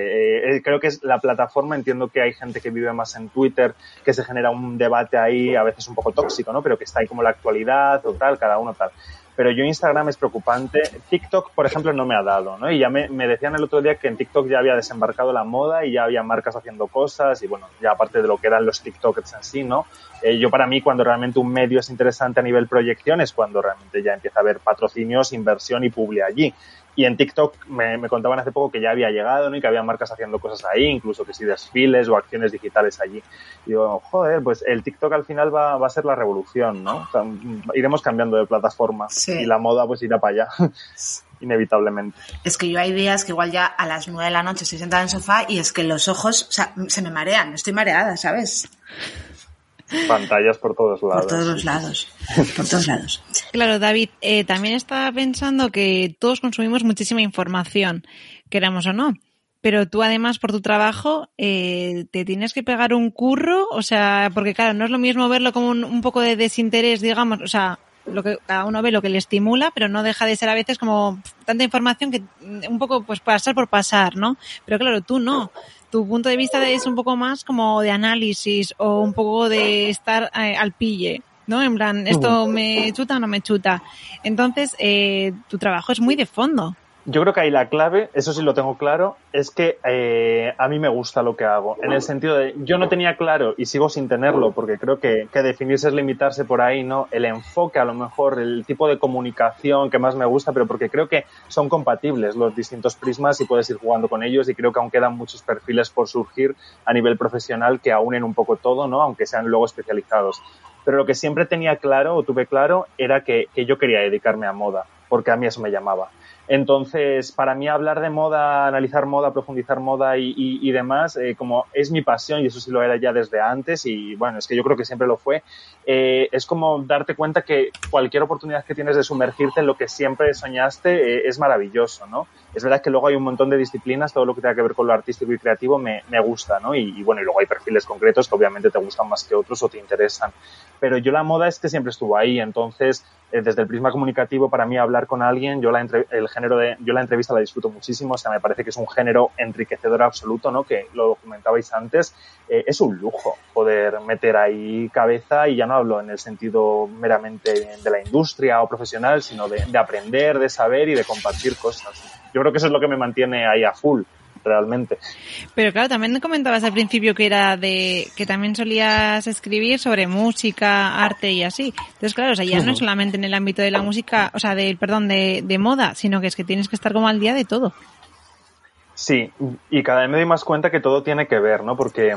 eh, creo que es la plataforma, entiendo que hay gente que vive más en Twitter, que se genera un debate ahí, a veces un poco tóxico, ¿no? Pero que está ahí como la actualidad o tal, cada uno tal pero yo Instagram es preocupante. TikTok, por ejemplo, no me ha dado, ¿no? Y ya me, me, decían el otro día que en TikTok ya había desembarcado la moda y ya había marcas haciendo cosas y bueno, ya aparte de lo que eran los TikTokers en sí, ¿no? Eh, yo para mí cuando realmente un medio es interesante a nivel proyección es cuando realmente ya empieza a haber patrocinios, inversión y publi allí y en TikTok me, me, contaban hace poco que ya había llegado, ¿no? Y que había marcas haciendo cosas ahí, incluso que sí desfiles o acciones digitales allí. Y digo, joder, pues el TikTok al final va, va a ser la revolución, ¿no? O sea, iremos cambiando de plataforma Sí. y la moda pues irá para allá, <laughs> inevitablemente. Es que yo hay días que igual ya a las nueve de la noche estoy sentada en el sofá y es que los ojos, o sea, se me marean, estoy mareada, ¿sabes? Pantallas por todos lados. Por todos los lados, por todos lados. Claro, David, eh, también estaba pensando que todos consumimos muchísima información, queramos o no. Pero tú además por tu trabajo eh, te tienes que pegar un curro, o sea, porque claro, no es lo mismo verlo como un, un poco de desinterés, digamos, o sea, lo que cada uno ve lo que le estimula, pero no deja de ser a veces como tanta información que un poco pues pasar por pasar, ¿no? Pero claro, tú no. Tu punto de vista es un poco más como de análisis o un poco de estar eh, al pille, ¿no? En plan, esto me chuta o no me chuta. Entonces, eh, tu trabajo es muy de fondo. Yo creo que ahí la clave, eso sí lo tengo claro, es que eh, a mí me gusta lo que hago. En el sentido de, yo no tenía claro y sigo sin tenerlo, porque creo que, que definirse es limitarse por ahí, ¿no? El enfoque, a lo mejor, el tipo de comunicación que más me gusta, pero porque creo que son compatibles los distintos prismas y puedes ir jugando con ellos y creo que aún quedan muchos perfiles por surgir a nivel profesional que aúnen un poco todo, ¿no? Aunque sean luego especializados. Pero lo que siempre tenía claro o tuve claro era que, que yo quería dedicarme a moda, porque a mí eso me llamaba. Entonces, para mí hablar de moda, analizar moda, profundizar moda y, demás, eh, como es mi pasión y eso sí lo era ya desde antes y bueno, es que yo creo que siempre lo fue, eh, es como darte cuenta que cualquier oportunidad que tienes de sumergirte en lo que siempre soñaste eh, es maravilloso, ¿no? Es verdad que luego hay un montón de disciplinas, todo lo que tenga que ver con lo artístico y creativo me, me gusta, ¿no? Y, bueno, y luego hay perfiles concretos que obviamente te gustan más que otros o te interesan. Pero yo la moda es que siempre estuvo ahí, entonces eh, desde el prisma comunicativo para mí hablar con alguien, yo la entre, el género de, yo la entrevista la disfruto muchísimo, o sea, me parece que es un género enriquecedor absoluto, ¿no? Que lo documentabais antes, eh, es un lujo poder meter ahí cabeza y ya no hablo en el sentido meramente de la industria o profesional, sino de aprender, de saber y de compartir cosas yo creo que eso es lo que me mantiene ahí a full realmente. Pero claro, también comentabas al principio que era de que también solías escribir sobre música, arte y así. Entonces, claro, o sea, ya no es solamente en el ámbito de la música, o sea, del perdón, de, de, moda, sino que es que tienes que estar como al día de todo. Sí, y cada vez me doy más cuenta que todo tiene que ver, ¿no? Porque,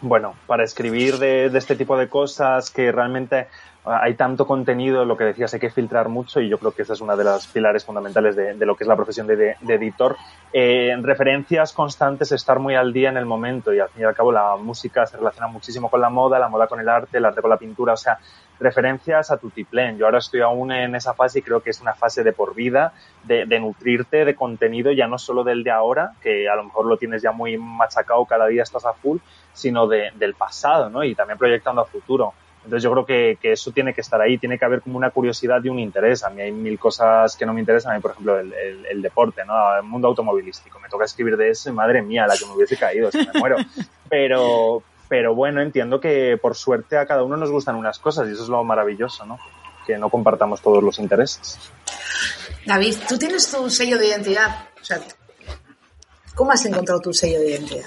bueno, para escribir de, de este tipo de cosas que realmente hay tanto contenido, lo que decías, hay que filtrar mucho y yo creo que esa es una de las pilares fundamentales de, lo que es la profesión de, editor. Eh, referencias constantes, estar muy al día en el momento y al fin y al cabo la música se relaciona muchísimo con la moda, la moda con el arte, el arte con la pintura, o sea, referencias a tu tiplén. Yo ahora estoy aún en esa fase y creo que es una fase de por vida, de, nutrirte de contenido, ya no solo del de ahora, que a lo mejor lo tienes ya muy machacado, cada día estás a full, sino de, del pasado, ¿no? Y también proyectando a futuro. Entonces yo creo que, que, eso tiene que estar ahí, tiene que haber como una curiosidad y un interés. A mí hay mil cosas que no me interesan, a mí por ejemplo el, el, el deporte, ¿no? El mundo automovilístico. Me toca escribir de eso y madre mía, la que me hubiese caído, si me muero. <laughs> Pero, pero bueno, entiendo que por suerte a cada uno nos gustan unas cosas y eso es lo maravilloso, ¿no? Que no compartamos todos los intereses. David, tú tienes tu sello de identidad. O sea, ¿cómo has encontrado tu sello de identidad?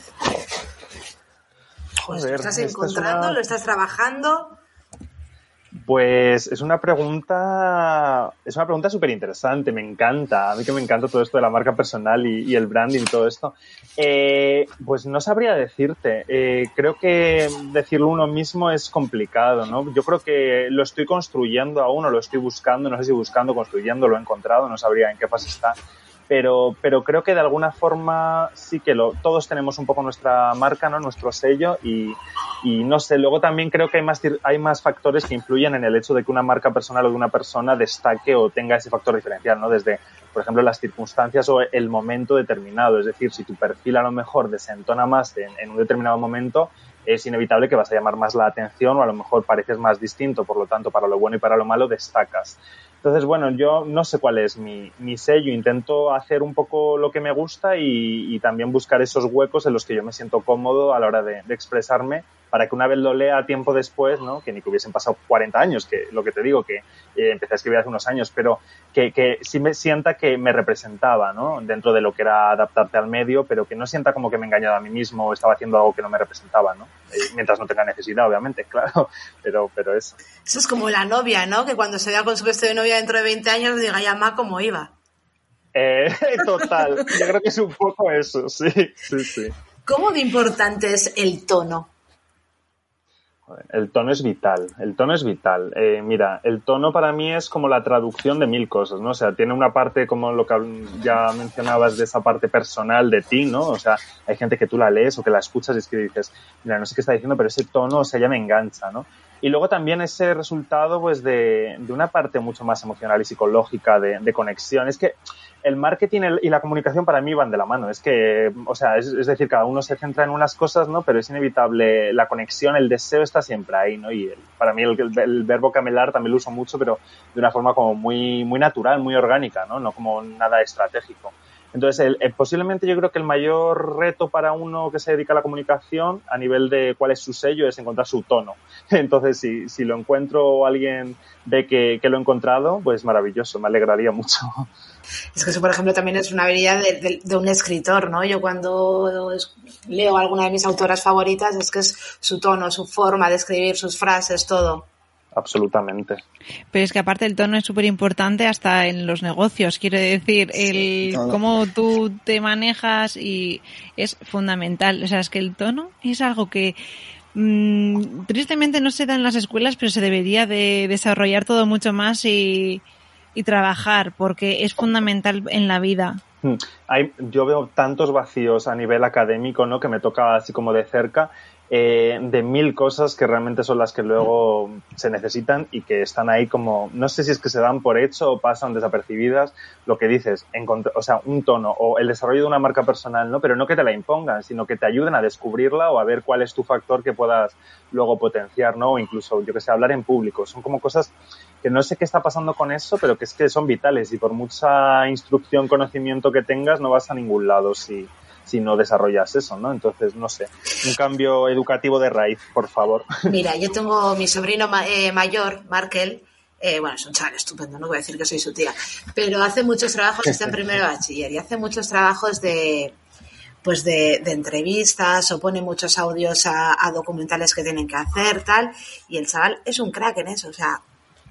Joder, ¿Lo estás encontrando? Es una... ¿Lo estás trabajando? Pues es una pregunta, es una pregunta súper interesante, me encanta, a mí que me encanta todo esto de la marca personal y, el branding y todo esto. Eh, pues no sabría decirte, eh, creo que decirlo uno mismo es complicado, ¿no? Yo creo que lo estoy construyendo aún o lo estoy buscando, no sé si buscando, construyendo, lo he encontrado, no sabría en qué fase está, pero, pero creo que de alguna forma sí que lo, todos tenemos un poco nuestra marca, ¿no? nuestro sello y, no sé, luego también creo que hay más, hay más factores que influyen en el hecho de que una marca personal o de una persona destaque o tenga ese factor diferencial, ¿no? Desde, por ejemplo, las circunstancias o el momento determinado. Es decir, si tu perfil a lo mejor desentona más en un determinado momento, es inevitable que vas a llamar más la atención o a lo mejor pareces más distinto, por lo tanto, para lo bueno y para lo malo destacas. Entonces, bueno, yo no sé cuál es mi, mi sello, intento hacer un poco lo que me gusta y, y, también buscar esos huecos en los que yo me siento cómodo a la hora de, de, expresarme para que una vez lo lea tiempo después, ¿no? que ni que hubiesen pasado 40 años, que lo que te digo, que eh, empecé a escribir hace unos años, pero que, que sí me sienta que me representaba ¿no? dentro de lo que era adaptarte al medio, pero que no sienta como que me engañaba a mí mismo o estaba haciendo algo que no me representaba, ¿no? Eh, mientras no tenga necesidad, obviamente, <laughs> claro, pero, pero eso. Eso es como la novia, ¿no? Que cuando se vea con su vestido de novia dentro de 20 años diga, ya, ma, ¿cómo iba? Eh, <laughs> total, yo creo que es un poco eso, sí, sí, sí. ¿Cómo de importante es el tono? El tono es vital, el tono es vital. Eh, mira, el tono para mí es como la traducción de mil cosas, ¿no? O sea, tiene una parte como lo que ya mencionabas de esa parte personal de ti, ¿no? O sea, hay gente que tú la lees o que la escuchas y es que dices, mira, no sé qué está diciendo, pero ese tono, o sea, ya me engancha, ¿no? Y luego también ese resultado, pues, de, de una parte mucho más emocional y psicológica de, de conexión. Es que el marketing y la comunicación para mí van de la mano. Es que, o sea, es, decir, cada uno se centra en unas cosas, ¿no? Pero es inevitable, la conexión, el deseo está siempre ahí, ¿no? Y para mí el, el, verbo camelar también lo uso mucho, pero de una forma como muy, muy natural, muy orgánica, ¿no? No como nada estratégico. Entonces, el, posiblemente yo creo que el mayor reto para uno que se dedica a la comunicación a nivel de cuál es su sello es encontrar su tono. <laughs> Entonces, si, si lo encuentro o alguien ve que, que, lo he encontrado, pues maravilloso, me alegraría mucho. <laughs> Es que eso, por ejemplo, también es una habilidad de, de, un escritor, ¿no? Yo cuando leo alguna de mis autoras favoritas es que es su tono, su forma de escribir, sus frases, todo absolutamente. Pero es que aparte el tono es súper importante hasta en los negocios, quiero decir, el cómo tú te manejas y es fundamental. O sea, es que el tono es algo que mmm, tristemente no se da en las escuelas, pero se debería de desarrollar todo mucho más y, y trabajar porque es fundamental en la vida. Hmm. Hay, yo veo tantos vacíos a nivel académico, ¿no? Que me toca así como de cerca eh, de mil cosas que realmente son las que luego se necesitan y que están ahí como, no sé si es que se dan por hecho o pasan desapercibidas, lo que dices, o sea, un tono o el desarrollo de una marca personal, ¿no? Pero no que te la impongan, sino que te ayuden a descubrirla o a ver cuál es tu factor que puedas luego potenciar, ¿no? O incluso, yo que sé, hablar en público. Son como cosas que no sé qué está pasando con eso, pero que es que son vitales y por mucha instrucción, conocimiento que tengas, no vas a ningún lado si, si no desarrollas eso, ¿no? Entonces, no sé, un cambio educativo de raíz, por favor. <laughs> Mira, yo tengo mi sobrino eh, mayor, Markel, eh, bueno, es un chaval estupendo, no voy a decir que soy su tía, pero hace muchos trabajos, está en primero bachiller y hace muchos trabajos de pues de, entrevistas o pone muchos audios a, a, documentales que tienen que hacer, tal, y el chaval es un crack en eso, o sea,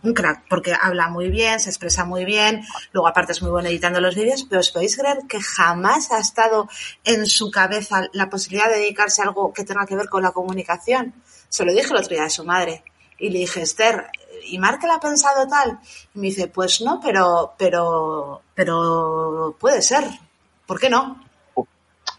un crack, porque habla muy bien, se expresa muy bien, luego aparte es muy bueno editando los vídeos, pero os podéis creer que jamás ha estado en su cabeza la posibilidad de dedicarse a algo que tenga que ver con la comunicación. Se lo dije el otro día a su madre y le dije, Esther, ¿y Markel ha pensado tal? Y me dice, pues no, pero, pero, pero puede ser. ¿Por qué no?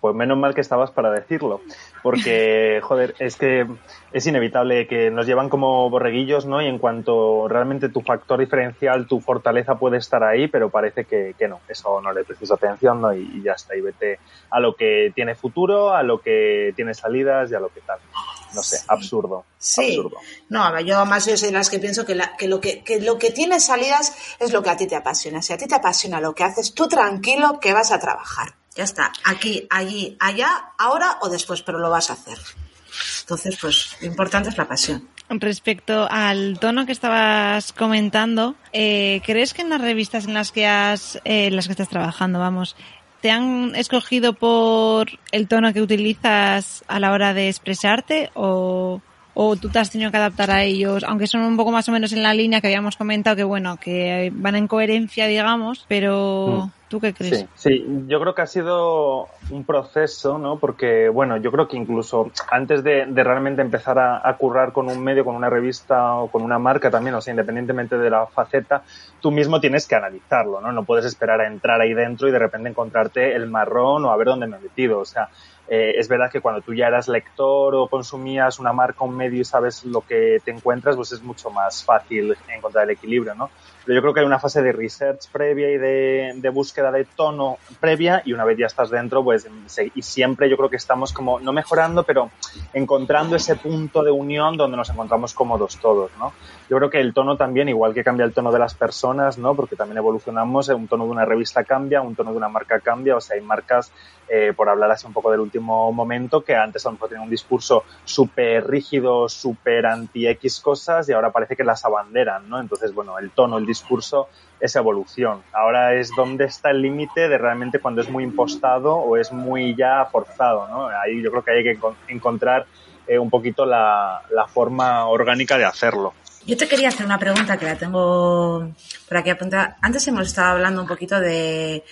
Pues menos mal que estabas para decirlo, porque, <laughs> joder, es que es inevitable que nos llevan como borreguillos, ¿no? Y en cuanto realmente tu factor diferencial, tu fortaleza puede estar ahí, pero parece que, que no, eso no le prestas atención, ¿no? Y, ya está, y vete a lo que tiene futuro, a lo que tiene salidas y a lo que tal. No sé, absurdo. Sí. Absurdo. No, yo más soy de las que pienso que, que, lo que, que lo que tiene salidas es lo que a ti te apasiona. Si a ti te apasiona lo que haces, tú tranquilo que vas a trabajar. Ya está, aquí, allí, allá, ahora o después, pero lo vas a hacer. Entonces, pues, lo importante es la pasión. Respecto al tono que estabas comentando, eh, ¿crees que en las revistas en las que has, eh, en las que estás trabajando, vamos, te han escogido por el tono que utilizas a la hora de expresarte o, o tú te has tenido que adaptar a ellos, aunque son un poco más o menos en la línea que habíamos comentado que bueno, que van en coherencia, digamos, pero mm. ¿Tú qué crees? Sí, sí, yo creo que ha sido un proceso, ¿no? Porque, bueno, yo creo que incluso antes de, realmente empezar a, currar con un medio, con una revista o con una marca también, o sea, independientemente de la faceta, tú mismo tienes que analizarlo, ¿no? No puedes esperar a entrar ahí dentro y de repente encontrarte el marrón o a ver dónde me he metido, o sea, eh, es verdad que cuando tú ya eras lector o consumías una marca, un medio y sabes lo que te encuentras, pues es mucho más fácil encontrar el equilibrio, ¿no? Pero yo creo que hay una fase de research previa y de, de búsqueda de tono previa y una vez ya estás dentro, pues y siempre yo creo que estamos como, no mejorando, pero encontrando ese punto de unión donde nos encontramos cómodos todos, ¿no? Yo creo que el tono también, igual que cambia el tono de las personas, ¿no? Porque también evolucionamos, un tono de una revista cambia, un tono de una marca cambia, o sea, hay marcas, eh, por hablar así un poco del último momento, que antes a lo mejor tenían un discurso súper rígido, súper anti-X cosas y ahora parece que las abanderan, ¿no? Entonces, bueno, el tono, el discurso es evolución. Ahora es dónde está el límite de realmente cuando es muy impostado o es muy ya forzado, ¿no? Ahí yo creo que hay que encontrar eh, un poquito la, la forma orgánica de hacerlo. Yo te quería hacer una pregunta que la tengo por aquí apuntada. Antes hemos estado hablando un poquito de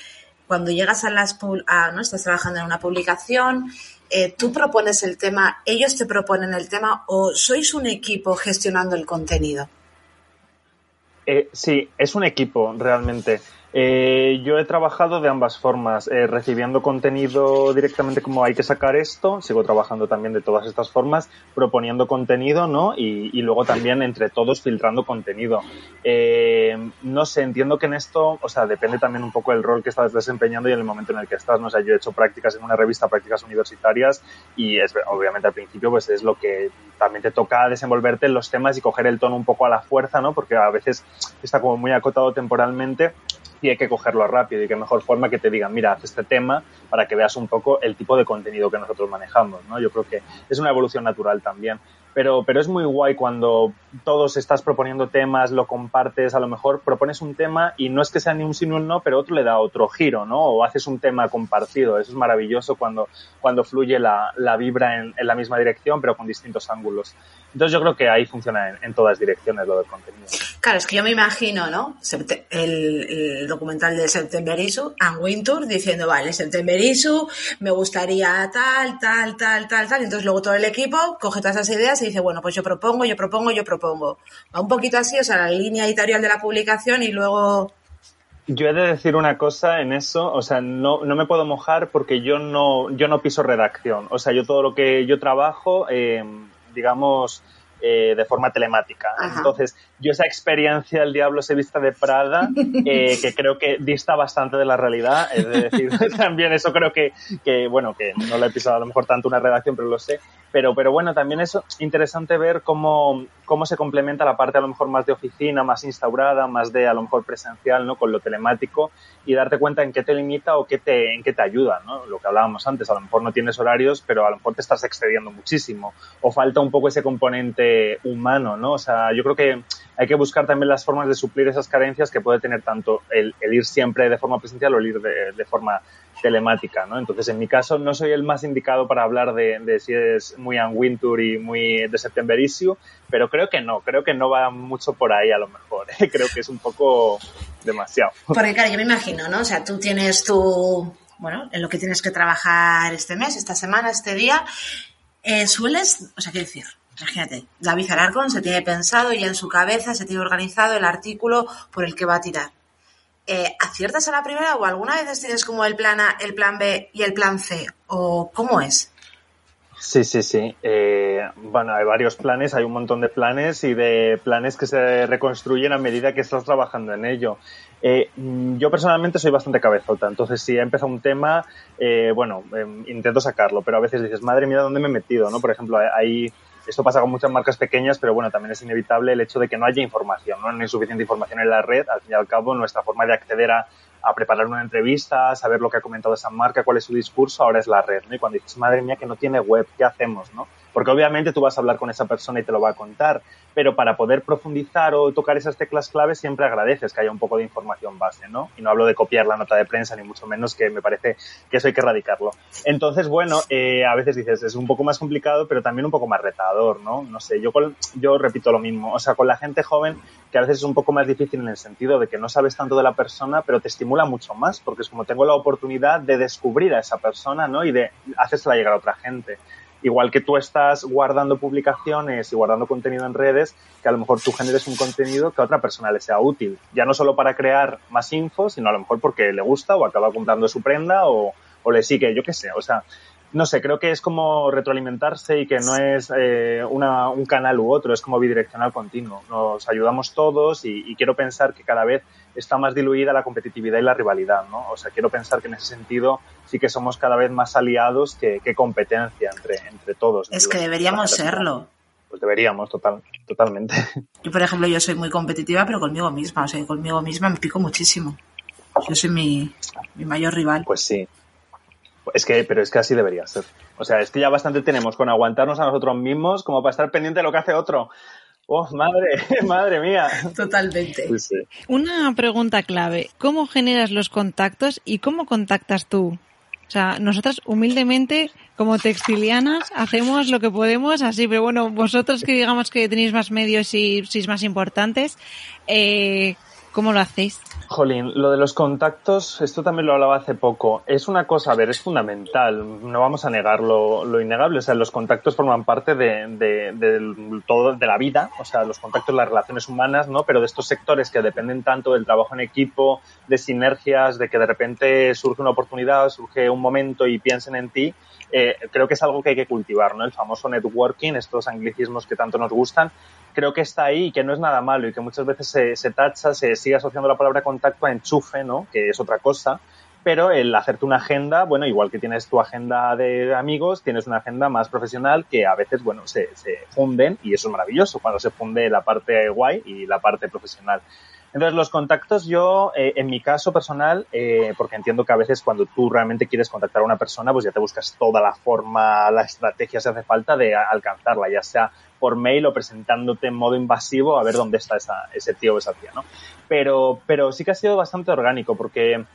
cuando llegas a las, a, ¿no? Estás trabajando en una publicación, eh, tú propones el tema, ellos te proponen el tema o sois un equipo gestionando el contenido. Eh, sí, es un equipo realmente. Eh, yo he trabajado de ambas formas, eh, recibiendo contenido directamente como hay que sacar esto, sigo trabajando también de todas estas formas, proponiendo contenido, ¿no? Y, luego también entre todos filtrando contenido. Eh, no sé, entiendo que en esto, o sea, depende también un poco del rol que estás desempeñando y en el momento en el que estás, ¿no? O sea, yo he hecho prácticas en una revista, prácticas universitarias y es, obviamente al principio pues es lo que también te toca desenvolverte en los temas y coger el tono un poco a la fuerza, ¿no? Porque a veces está como muy acotado temporalmente y hay que cogerlo rápido y qué mejor forma que te digan, mira, haz este tema para que veas un poco el tipo de contenido que nosotros manejamos, ¿no? Yo creo que es una evolución natural también. Pero, pero es muy guay cuando todos estás proponiendo temas, lo compartes, a lo mejor propones un tema y no es que sea ni un sí ni un no, pero otro le da otro giro, ¿no? O haces un tema compartido. Eso es maravilloso cuando, cuando fluye la, la vibra en, en la misma dirección, pero con distintos ángulos. Entonces yo creo que ahí funciona en, en, todas direcciones lo del contenido. Claro, es que yo me imagino, ¿no? El, el documental de September Issue, and Wintour, diciendo, vale, September Issue, me gustaría tal, tal, tal, tal, tal. Entonces luego todo el equipo coge todas esas ideas y dice, bueno, pues yo propongo, yo propongo, yo propongo. Va un poquito así, o sea, la línea editorial de la publicación y luego yo he de decir una cosa en eso, o sea, no, no me puedo mojar porque yo no, yo no piso redacción. O sea, yo todo lo que yo trabajo, eh, digamos, eh, de forma telemática. Ajá. Entonces, yo esa experiencia del Diablo se vista de Prada, <laughs> eh, que creo que dista bastante de la realidad, es decir, <laughs> también eso creo que, que, bueno, que no le he pisado a lo mejor tanto una redacción, pero lo sé, pero, pero bueno, también es interesante ver cómo, cómo se complementa la parte a lo mejor más de oficina, más instaurada, más de a lo mejor presencial, ¿no? Con lo telemático y darte cuenta en qué te limita o qué te, en qué te ayuda, ¿no? Lo que hablábamos antes, a lo mejor no tienes horarios, pero a lo mejor te estás excediendo muchísimo o falta un poco ese componente humano, ¿no? O sea, yo creo que hay que buscar también las formas de suplir esas carencias que puede tener tanto el, ir siempre de forma presencial o el ir de, forma telemática, ¿no? Entonces, en mi caso, no soy el más indicado para hablar de, si es muy Ann Wintour y muy de September Issue, pero creo que no, creo que no va mucho por ahí a lo mejor, ¿eh? creo que es un poco demasiado. Porque claro, yo me imagino, ¿no? O sea, tú tienes tu, bueno, en lo que tienes que trabajar este mes, esta semana, este día, eh, sueles, o sea, qué decir, imagínate, David Alarcón se tiene pensado ya en su cabeza, se tiene organizado el artículo por el que va a tirar eh, ¿aciertas a la primera o alguna vez tienes como el plan A, el plan B y el plan C? ¿O cómo es? Sí, sí, sí. Eh, bueno, hay varios planes, hay un montón de planes y de planes que se reconstruyen a medida que estás trabajando en ello. Eh, yo personalmente soy bastante cabezota, entonces si he empezado un tema, bueno, eh, intento sacarlo, pero a veces dices, madre mía, ¿dónde me he metido? ¿no? Por ejemplo, hay esto pasa con muchas marcas pequeñas, pero bueno, también es inevitable el hecho de que no haya información, ¿no? No hay suficiente información en la red. Al fin y al cabo, nuestra forma de acceder a, a preparar una entrevista, saber lo que ha comentado esa marca, cuál es su discurso, ahora es la red, ¿no? Y cuando dices, madre mía, que no tiene web, ¿qué hacemos, no? Porque obviamente tú vas a hablar con esa persona y te lo va a contar, pero para poder profundizar o tocar esas teclas claves siempre agradeces que haya un poco de información base, ¿no? Y no hablo de copiar la nota de prensa, ni mucho menos, que me parece que eso hay que erradicarlo. Entonces, bueno, eh, a veces dices, es un poco más complicado, pero también un poco más retador, ¿no? No sé, yo, repito lo mismo, o sea, con la gente joven, que a veces es un poco más difícil en el sentido de que no sabes tanto de la persona, pero te estimula mucho más, porque es como tengo la oportunidad de descubrir a esa persona, ¿no? Y de hacérsela llegar a otra gente igual que tú estás guardando publicaciones y guardando contenido en redes, que a lo mejor tú generes un contenido que a otra persona le sea útil. Ya no solo para crear más info, sino a lo mejor porque le gusta o acaba comprando su prenda o, o le sigue, yo qué sé. O sea, no sé, creo que es como retroalimentarse y que no es eh, una, un canal u otro, es como bidireccional continuo. Nos ayudamos todos y, y, quiero pensar que cada vez está más diluida la competitividad y la rivalidad, ¿no? O sea, quiero pensar que en ese sentido sí que somos cada vez más aliados que, que competencia entre, entre todos. Es que deberíamos serlo. Pues deberíamos, total, totalmente. Yo, por ejemplo, yo soy muy competitiva, pero conmigo misma. O sea, conmigo misma me pico muchísimo. Yo soy mi, mi mayor rival. Pues sí, es que, pero es que así debería ser. O sea, es que ya bastante tenemos con aguantarnos a nosotros mismos como para estar pendiente de lo que hace otro. ¡Oh, madre! <laughs> ¡Madre mía! Totalmente. Sí, sí. Una pregunta clave. ¿Cómo generas los contactos y cómo contactas tú? O sea, nosotras humildemente, como textilianas, hacemos lo que podemos así, pero bueno, vosotros que digamos que tenéis más medios y sois más importantes, eh, ¿Cómo lo hacéis? Jolín, lo de los contactos, esto también lo hablaba hace poco. Es una cosa, a ver, es fundamental. No vamos a negar lo, innegable. O sea, los contactos forman parte de, de, todo, de la vida. O sea, los contactos, las relaciones humanas, ¿no? Pero de estos sectores que dependen tanto del trabajo en equipo, de sinergias, de que de repente surge una oportunidad, surge un momento y piensen en ti, eh, creo que es algo que hay que cultivar, ¿no? El famoso networking, estos anglicismos que tanto nos gustan, creo que está ahí y que no es nada malo y que muchas veces se, se tacha, se sigue asociando la palabra contacto a enchufe, ¿no? Que es otra cosa. Pero el hacerte una agenda, bueno, igual que tienes tu agenda de amigos, tienes una agenda más profesional que a veces, bueno, se, se funden y eso es maravilloso cuando se funde la parte guay y la parte profesional. Entonces, los contactos yo, eh, en mi caso personal, eh, porque entiendo que a veces cuando tú realmente quieres contactar a una persona, pues ya te buscas toda la forma, la estrategia si hace falta de alcanzarla, ya sea por mail o presentándote en modo invasivo a ver dónde está esa, ese tío o esa tía, ¿no? Pero, pero sí que ha sido bastante orgánico porque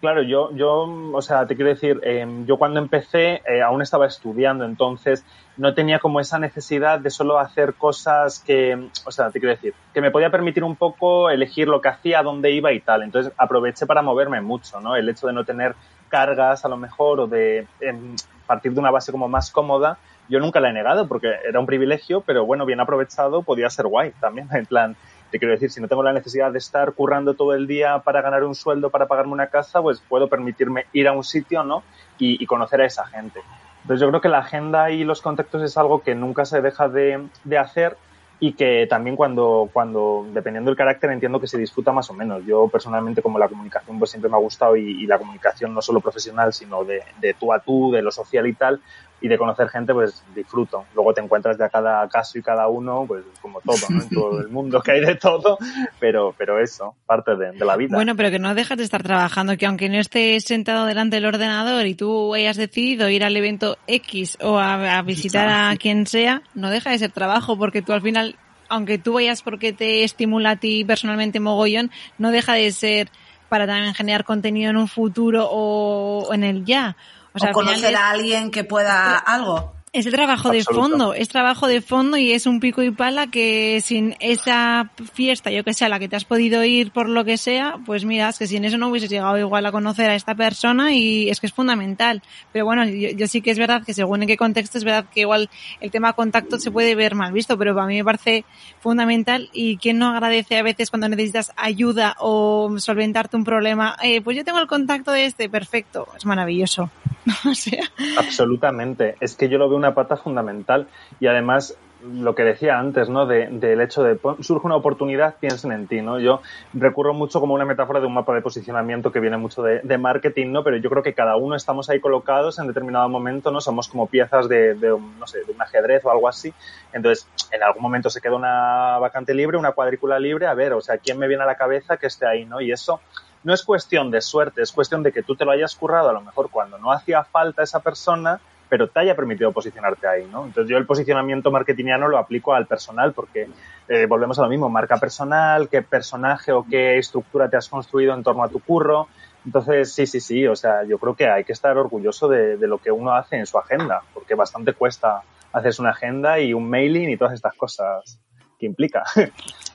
Claro, yo, yo, o sea, te quiero decir, em, yo cuando empecé eh, aún estaba estudiando, entonces no tenía como esa necesidad de solo hacer cosas que, o sea, te quiero decir, que me podía permitir un poco elegir lo que hacía, dónde iba y tal. Entonces aproveché para moverme mucho, ¿no? El hecho de no tener cargas a lo mejor o de em, partir de una base como más cómoda, yo nunca la he negado porque era un privilegio, pero bueno, bien aprovechado podía ser guay también, en plan, te quiero decir, si no tengo la necesidad de estar currando todo el día para ganar un sueldo, para pagarme una casa, pues puedo permitirme ir a un sitio, ¿no? Y, conocer a esa gente. Entonces yo creo que la agenda y los contactos es algo que nunca se deja de, de hacer y que también cuando, cuando, dependiendo del carácter, entiendo que se disfruta más o menos. Yo personalmente, como la comunicación pues siempre me ha gustado y, y la comunicación no solo profesional, sino de, de, tú a tú, de lo social y tal, y de conocer gente, pues disfruto. Luego te encuentras de cada caso y cada uno, pues como todo, ¿no? En todo el mundo que hay de todo, pero, pero eso, parte de, de, la vida. Bueno, pero que no dejas de estar trabajando, que aunque no estés sentado delante del ordenador y tú hayas decidido ir al evento X o a, a visitar a quien sea, no deja de ser trabajo, porque tú al final, aunque tú vayas porque te estimula a ti personalmente mogollón, no deja de ser para también generar contenido en un futuro o en el ya. O, sea, o conocer a alguien que pueda algo. Es el trabajo de fondo, es trabajo de fondo y es un pico y pala que sin esa fiesta, yo que sé, a la que te has podido ir por lo que sea, pues miras que sin eso no hubieses llegado igual a conocer a esta persona y es que es fundamental. Pero bueno, yo, yo sí que es verdad que según en qué contexto es verdad que igual el tema contacto se puede ver mal visto, pero para mí me parece fundamental y quién no agradece a veces cuando necesitas ayuda o solventarte un problema, eh, pues yo tengo el contacto de este, perfecto, es maravilloso. <laughs> o sea. Absolutamente, es que yo lo veo una pata fundamental y además lo que decía antes, ¿no? Del de, hecho de surge una oportunidad, piensen en ti, ¿no? Yo recurro mucho como una metáfora de un mapa de posicionamiento que viene mucho de, de, marketing, ¿no? Pero yo creo que cada uno estamos ahí colocados en determinado momento, ¿no? Somos como piezas de, de un, no sé, de un ajedrez o algo así. Entonces, en algún momento se queda una vacante libre, una cuadrícula libre, a ver, o sea, ¿quién me viene a la cabeza que esté ahí, ¿no? Y eso no es cuestión de suerte, es cuestión de que tú te lo hayas currado a lo mejor cuando no hacía falta esa persona, pero te haya permitido posicionarte ahí, ¿no? Entonces yo el posicionamiento marketingiano lo aplico al personal porque eh, volvemos a lo mismo, marca personal, qué personaje o qué estructura te has construido en torno a tu curro. Entonces, sí, sí, sí, o sea, yo creo que hay que estar orgulloso de, de lo que uno hace en su agenda, porque bastante cuesta hacerse una agenda y un mailing y todas estas cosas que implica.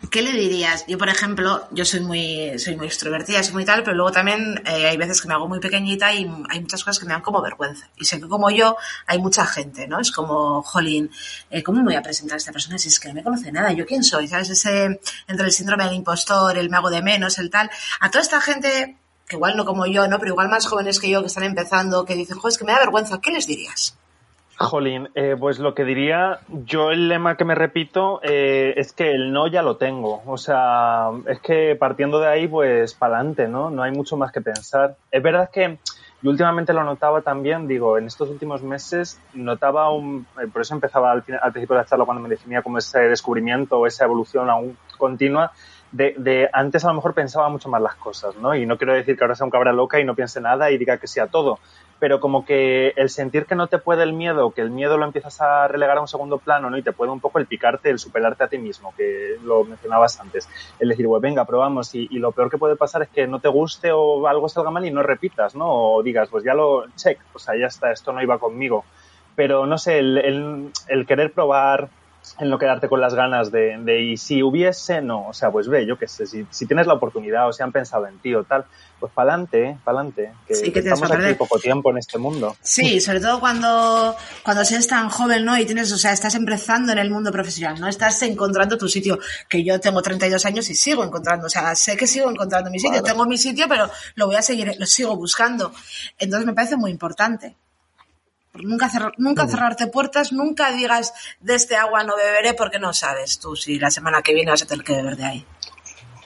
¿Qué le dirías? Yo, por ejemplo, yo soy muy, soy muy extrovertida, soy muy tal, pero luego también eh, hay veces que me hago muy pequeñita y hay muchas cosas que me dan como vergüenza. Y sé que como yo hay mucha gente, ¿no? Es como, jolín, eh, ¿cómo me voy a presentar a esta persona si es que no me conoce nada? ¿Yo quién soy? ¿Sabes? Ese, entre el síndrome del impostor, el me hago de menos, el tal. A toda esta gente, que igual no como yo, ¿no? Pero igual más jóvenes que yo que están empezando, que dicen, joder, es que me da vergüenza, ¿qué les dirías? Jolín, eh, pues lo que diría, yo el lema que me repito eh, es que el no ya lo tengo. O sea, es que partiendo de ahí, pues para adelante, ¿no? No hay mucho más que pensar. Es verdad que yo últimamente lo notaba también, digo, en estos últimos meses notaba un, eh, por eso empezaba al, al principio de la charla cuando me definía como ese descubrimiento o esa evolución aún continua, de, de, antes a lo mejor pensaba mucho más las cosas, ¿no? Y no quiero decir que ahora sea un cabra loca y no piense nada y diga que sea todo, pero como que el sentir que no te puede el miedo, que el miedo lo empiezas a relegar a un segundo plano, ¿no? Y te puede un poco el picarte, el superarte a ti mismo, que lo mencionabas antes. El decir, pues venga, probamos. Y, y lo peor que puede pasar es que no te guste o algo salga mal y no repitas, ¿no? O digas, pues ya lo check, o sea, ya está, esto no iba conmigo. Pero no sé, el, el, el querer probar, en no quedarte con las ganas de, de, y si hubiese, no, o sea, pues ve, yo qué sé, si, si tienes la oportunidad o si han pensado en ti o tal, pues para adelante, para adelante, que, Sí, que te estamos aquí poco tiempo en este mundo. Sí, <laughs> sobre todo cuando, cuando seas tan joven, ¿no? Y tienes, o sea, estás empezando en el mundo profesional, ¿no? Estás encontrando tu sitio, que yo tengo 32 años y sigo encontrando, o sea, sé que sigo encontrando mi sitio, tengo mi sitio, pero lo voy a seguir, lo sigo buscando. Entonces me parece muy importante. Nunca, cerrar- nunca cerrarte puertas, nunca digas de este agua no beberé porque no sabes tú si la semana que viene vas a tener que beber de ahí.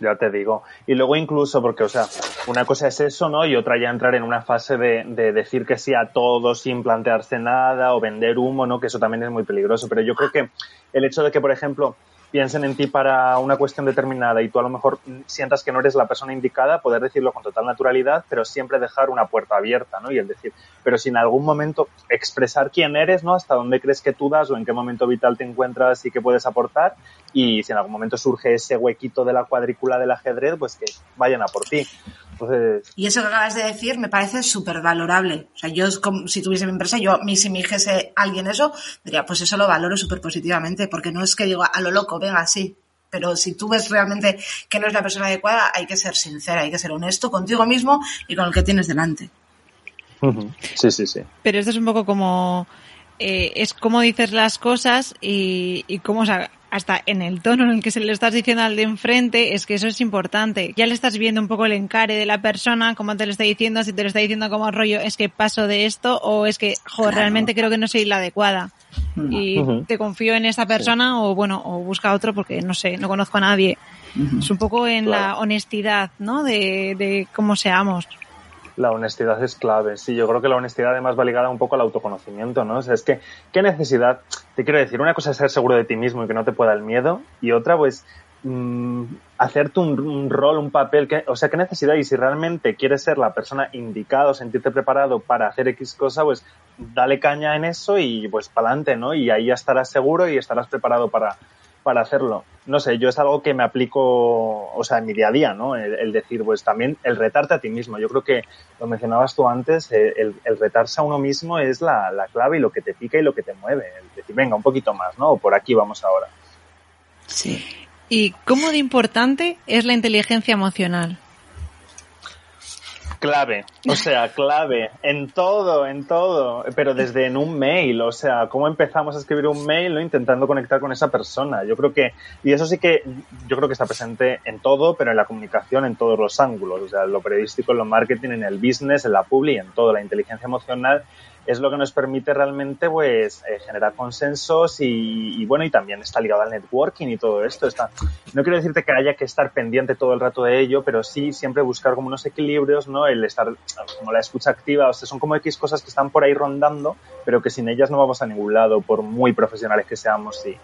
Ya te digo. Y luego incluso, porque, o sea, una cosa es eso, ¿no? Y otra ya entrar en una fase de, de decir que sí a todo sin plantearse nada o vender humo, ¿no? Que eso también es muy peligroso. Pero yo creo que el hecho de que, por ejemplo, piensen en ti para una cuestión determinada y tú a lo mejor sientas que no eres la persona indicada, poder decirlo con total naturalidad, pero siempre dejar una puerta abierta, ¿no? Y el decir, pero si en algún momento expresar quién eres, ¿no? Hasta dónde crees que tú das o en qué momento vital te encuentras y qué puedes aportar. Y si en algún momento surge ese huequito de la cuadrícula del ajedrez, pues que vayan a por ti. Entonces, Y eso que acabas de decir me parece súper valorable. O sea, yo si tuviese mi empresa, yo a mí si me dijese alguien eso, diría, pues eso lo valoro súper positivamente, porque no es que digo a lo loco, venga, sí. Pero si tú ves realmente que no es la persona adecuada, hay que ser sincera, hay que ser honesto contigo mismo y con el que tienes delante. sí, sí, sí. Pero esto es un poco como. eh, es cómo dices las cosas y, y cómo, o sea, hasta en el tono en el que se le estás diciendo al de enfrente, es que eso es importante. Ya le estás viendo un poco el encare de la persona, cómo te lo está diciendo, si te lo está diciendo como rollo, es que paso de esto o es que, Claro. realmente creo que no soy la adecuada. Y Ujú. te confío en esta persona o, bueno, o busca otro porque, no sé, no conozco a nadie. Es un poco en la honestidad, ¿no? De, de cómo seamos. La honestidad es clave. Sí, yo creo que la honestidad además va ligada un poco al autoconocimiento, ¿no? O sea, es que, ¿qué necesidad? Te quiero decir, una cosa es ser seguro de ti mismo y que no te pueda el miedo, y otra, pues, mm, hacerte un, un rol, un papel, que, o sea, ¿qué necesidad? Y si realmente quieres ser la persona indicada o sentirte preparado para hacer X cosa, pues, dale caña en eso y, pues, para adelante, ¿no? Y ahí ya estarás seguro y estarás preparado para, para hacerlo. No sé, yo es algo que me aplico, o sea, en mi día a día, ¿no? El, el decir, pues también el retarte a ti mismo. Yo creo que lo mencionabas tú antes, eh, el, el retarse a uno mismo es la, la clave y lo que te pica y lo que te mueve. El decir, venga, un poquito más, ¿no? O por aquí vamos ahora. Sí. ¿Y cómo de importante es la inteligencia emocional? Clave, o sea, clave, en todo, en todo, pero desde en un mail, o sea, cómo empezamos a escribir un mail, ¿no? Intentando conectar con esa persona. Yo creo que, y eso sí que, yo creo que está presente en todo, pero en la comunicación, en todos los ángulos, o sea, en lo periodístico, en lo marketing, en el business, en la publi, en todo. La inteligencia emocional es lo que nos permite realmente, pues, eh, generar consensos y, y, bueno, y también está ligado al networking y todo esto. Está, no quiero decirte que haya que estar pendiente todo el rato de ello, pero sí siempre buscar como unos equilibrios, ¿no? El estar como la escucha activa, o sea, son como X cosas que están por ahí rondando, pero que sin ellas no vamos a ningún lado, por muy profesionales que seamos y,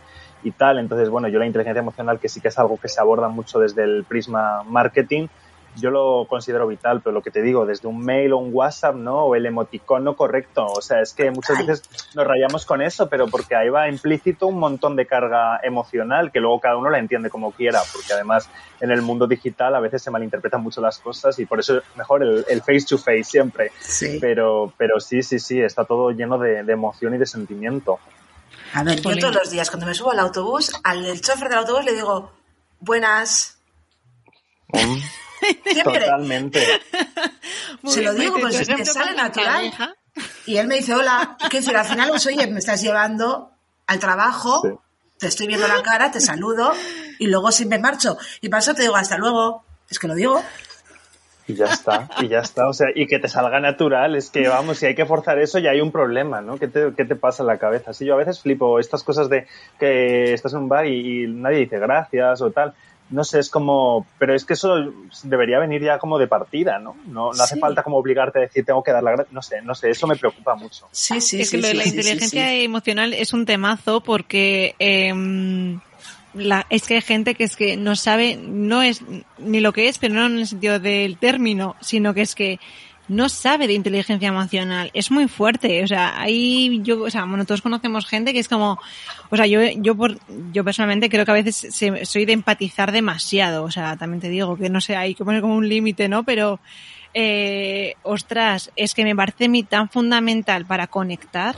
y tal. Entonces, bueno, yo la inteligencia emocional, que sí que es algo que se aborda mucho desde el prisma marketing, yo lo considero vital, pero lo que te digo, desde un mail o un WhatsApp, ¿no? O el emoticono correcto. O sea, es que muchas veces nos rayamos con eso, pero porque ahí va implícito un montón de carga emocional que luego cada uno la entiende como quiera, porque además en el mundo digital a veces se malinterpretan mucho las cosas y por eso mejor el, el face to face siempre. Sí. Pero, pero sí, sí, sí, está todo lleno de, de emoción y de sentimiento. A ver, yo todos los días cuando me subo al autobús, al chofer del autobús le digo, buenas. Totalmente. <laughs> Se lo digo, pues, Entonces, te sale natural. Y él me dice, hola. ¿Qué decir? Al final, pues, oye, me estás llevando al trabajo, Sí. te estoy viendo la cara, te saludo y luego si me marcho y paso te digo hasta luego. Es que lo digo. Y ya está, y ya está. O sea, y que te salga natural, es que vamos, si hay que forzar eso ya hay un problema, ¿no? ¿Qué te, qué te pasa en la cabeza? Sí, yo a veces flipo estas cosas de que estás en un bar y, y nadie dice gracias o tal. No sé, es como, pero es que eso debería venir ya como de partida, ¿no? No, no hace Sí. falta como obligarte a decir tengo que dar la gracia. No sé, no sé, eso me preocupa mucho. Sí, sí, es sí. que lo de sí, la sí, sí, inteligencia sí. emocional es un temazo porque em, la, es que hay gente que es que no sabe, no es ni lo que es, pero no en el sentido del término, sino que es que no sabe de inteligencia emocional. Es muy fuerte. O sea, ahí yo, o sea, bueno, todos conocemos gente que es como, o sea, yo, yo por, yo personalmente creo que a veces se- soy de empatizar demasiado. O sea, también te digo que no sé, hay que poner como un límite, ¿no? Pero, eh, ostras, es que me parece a tan fundamental para conectar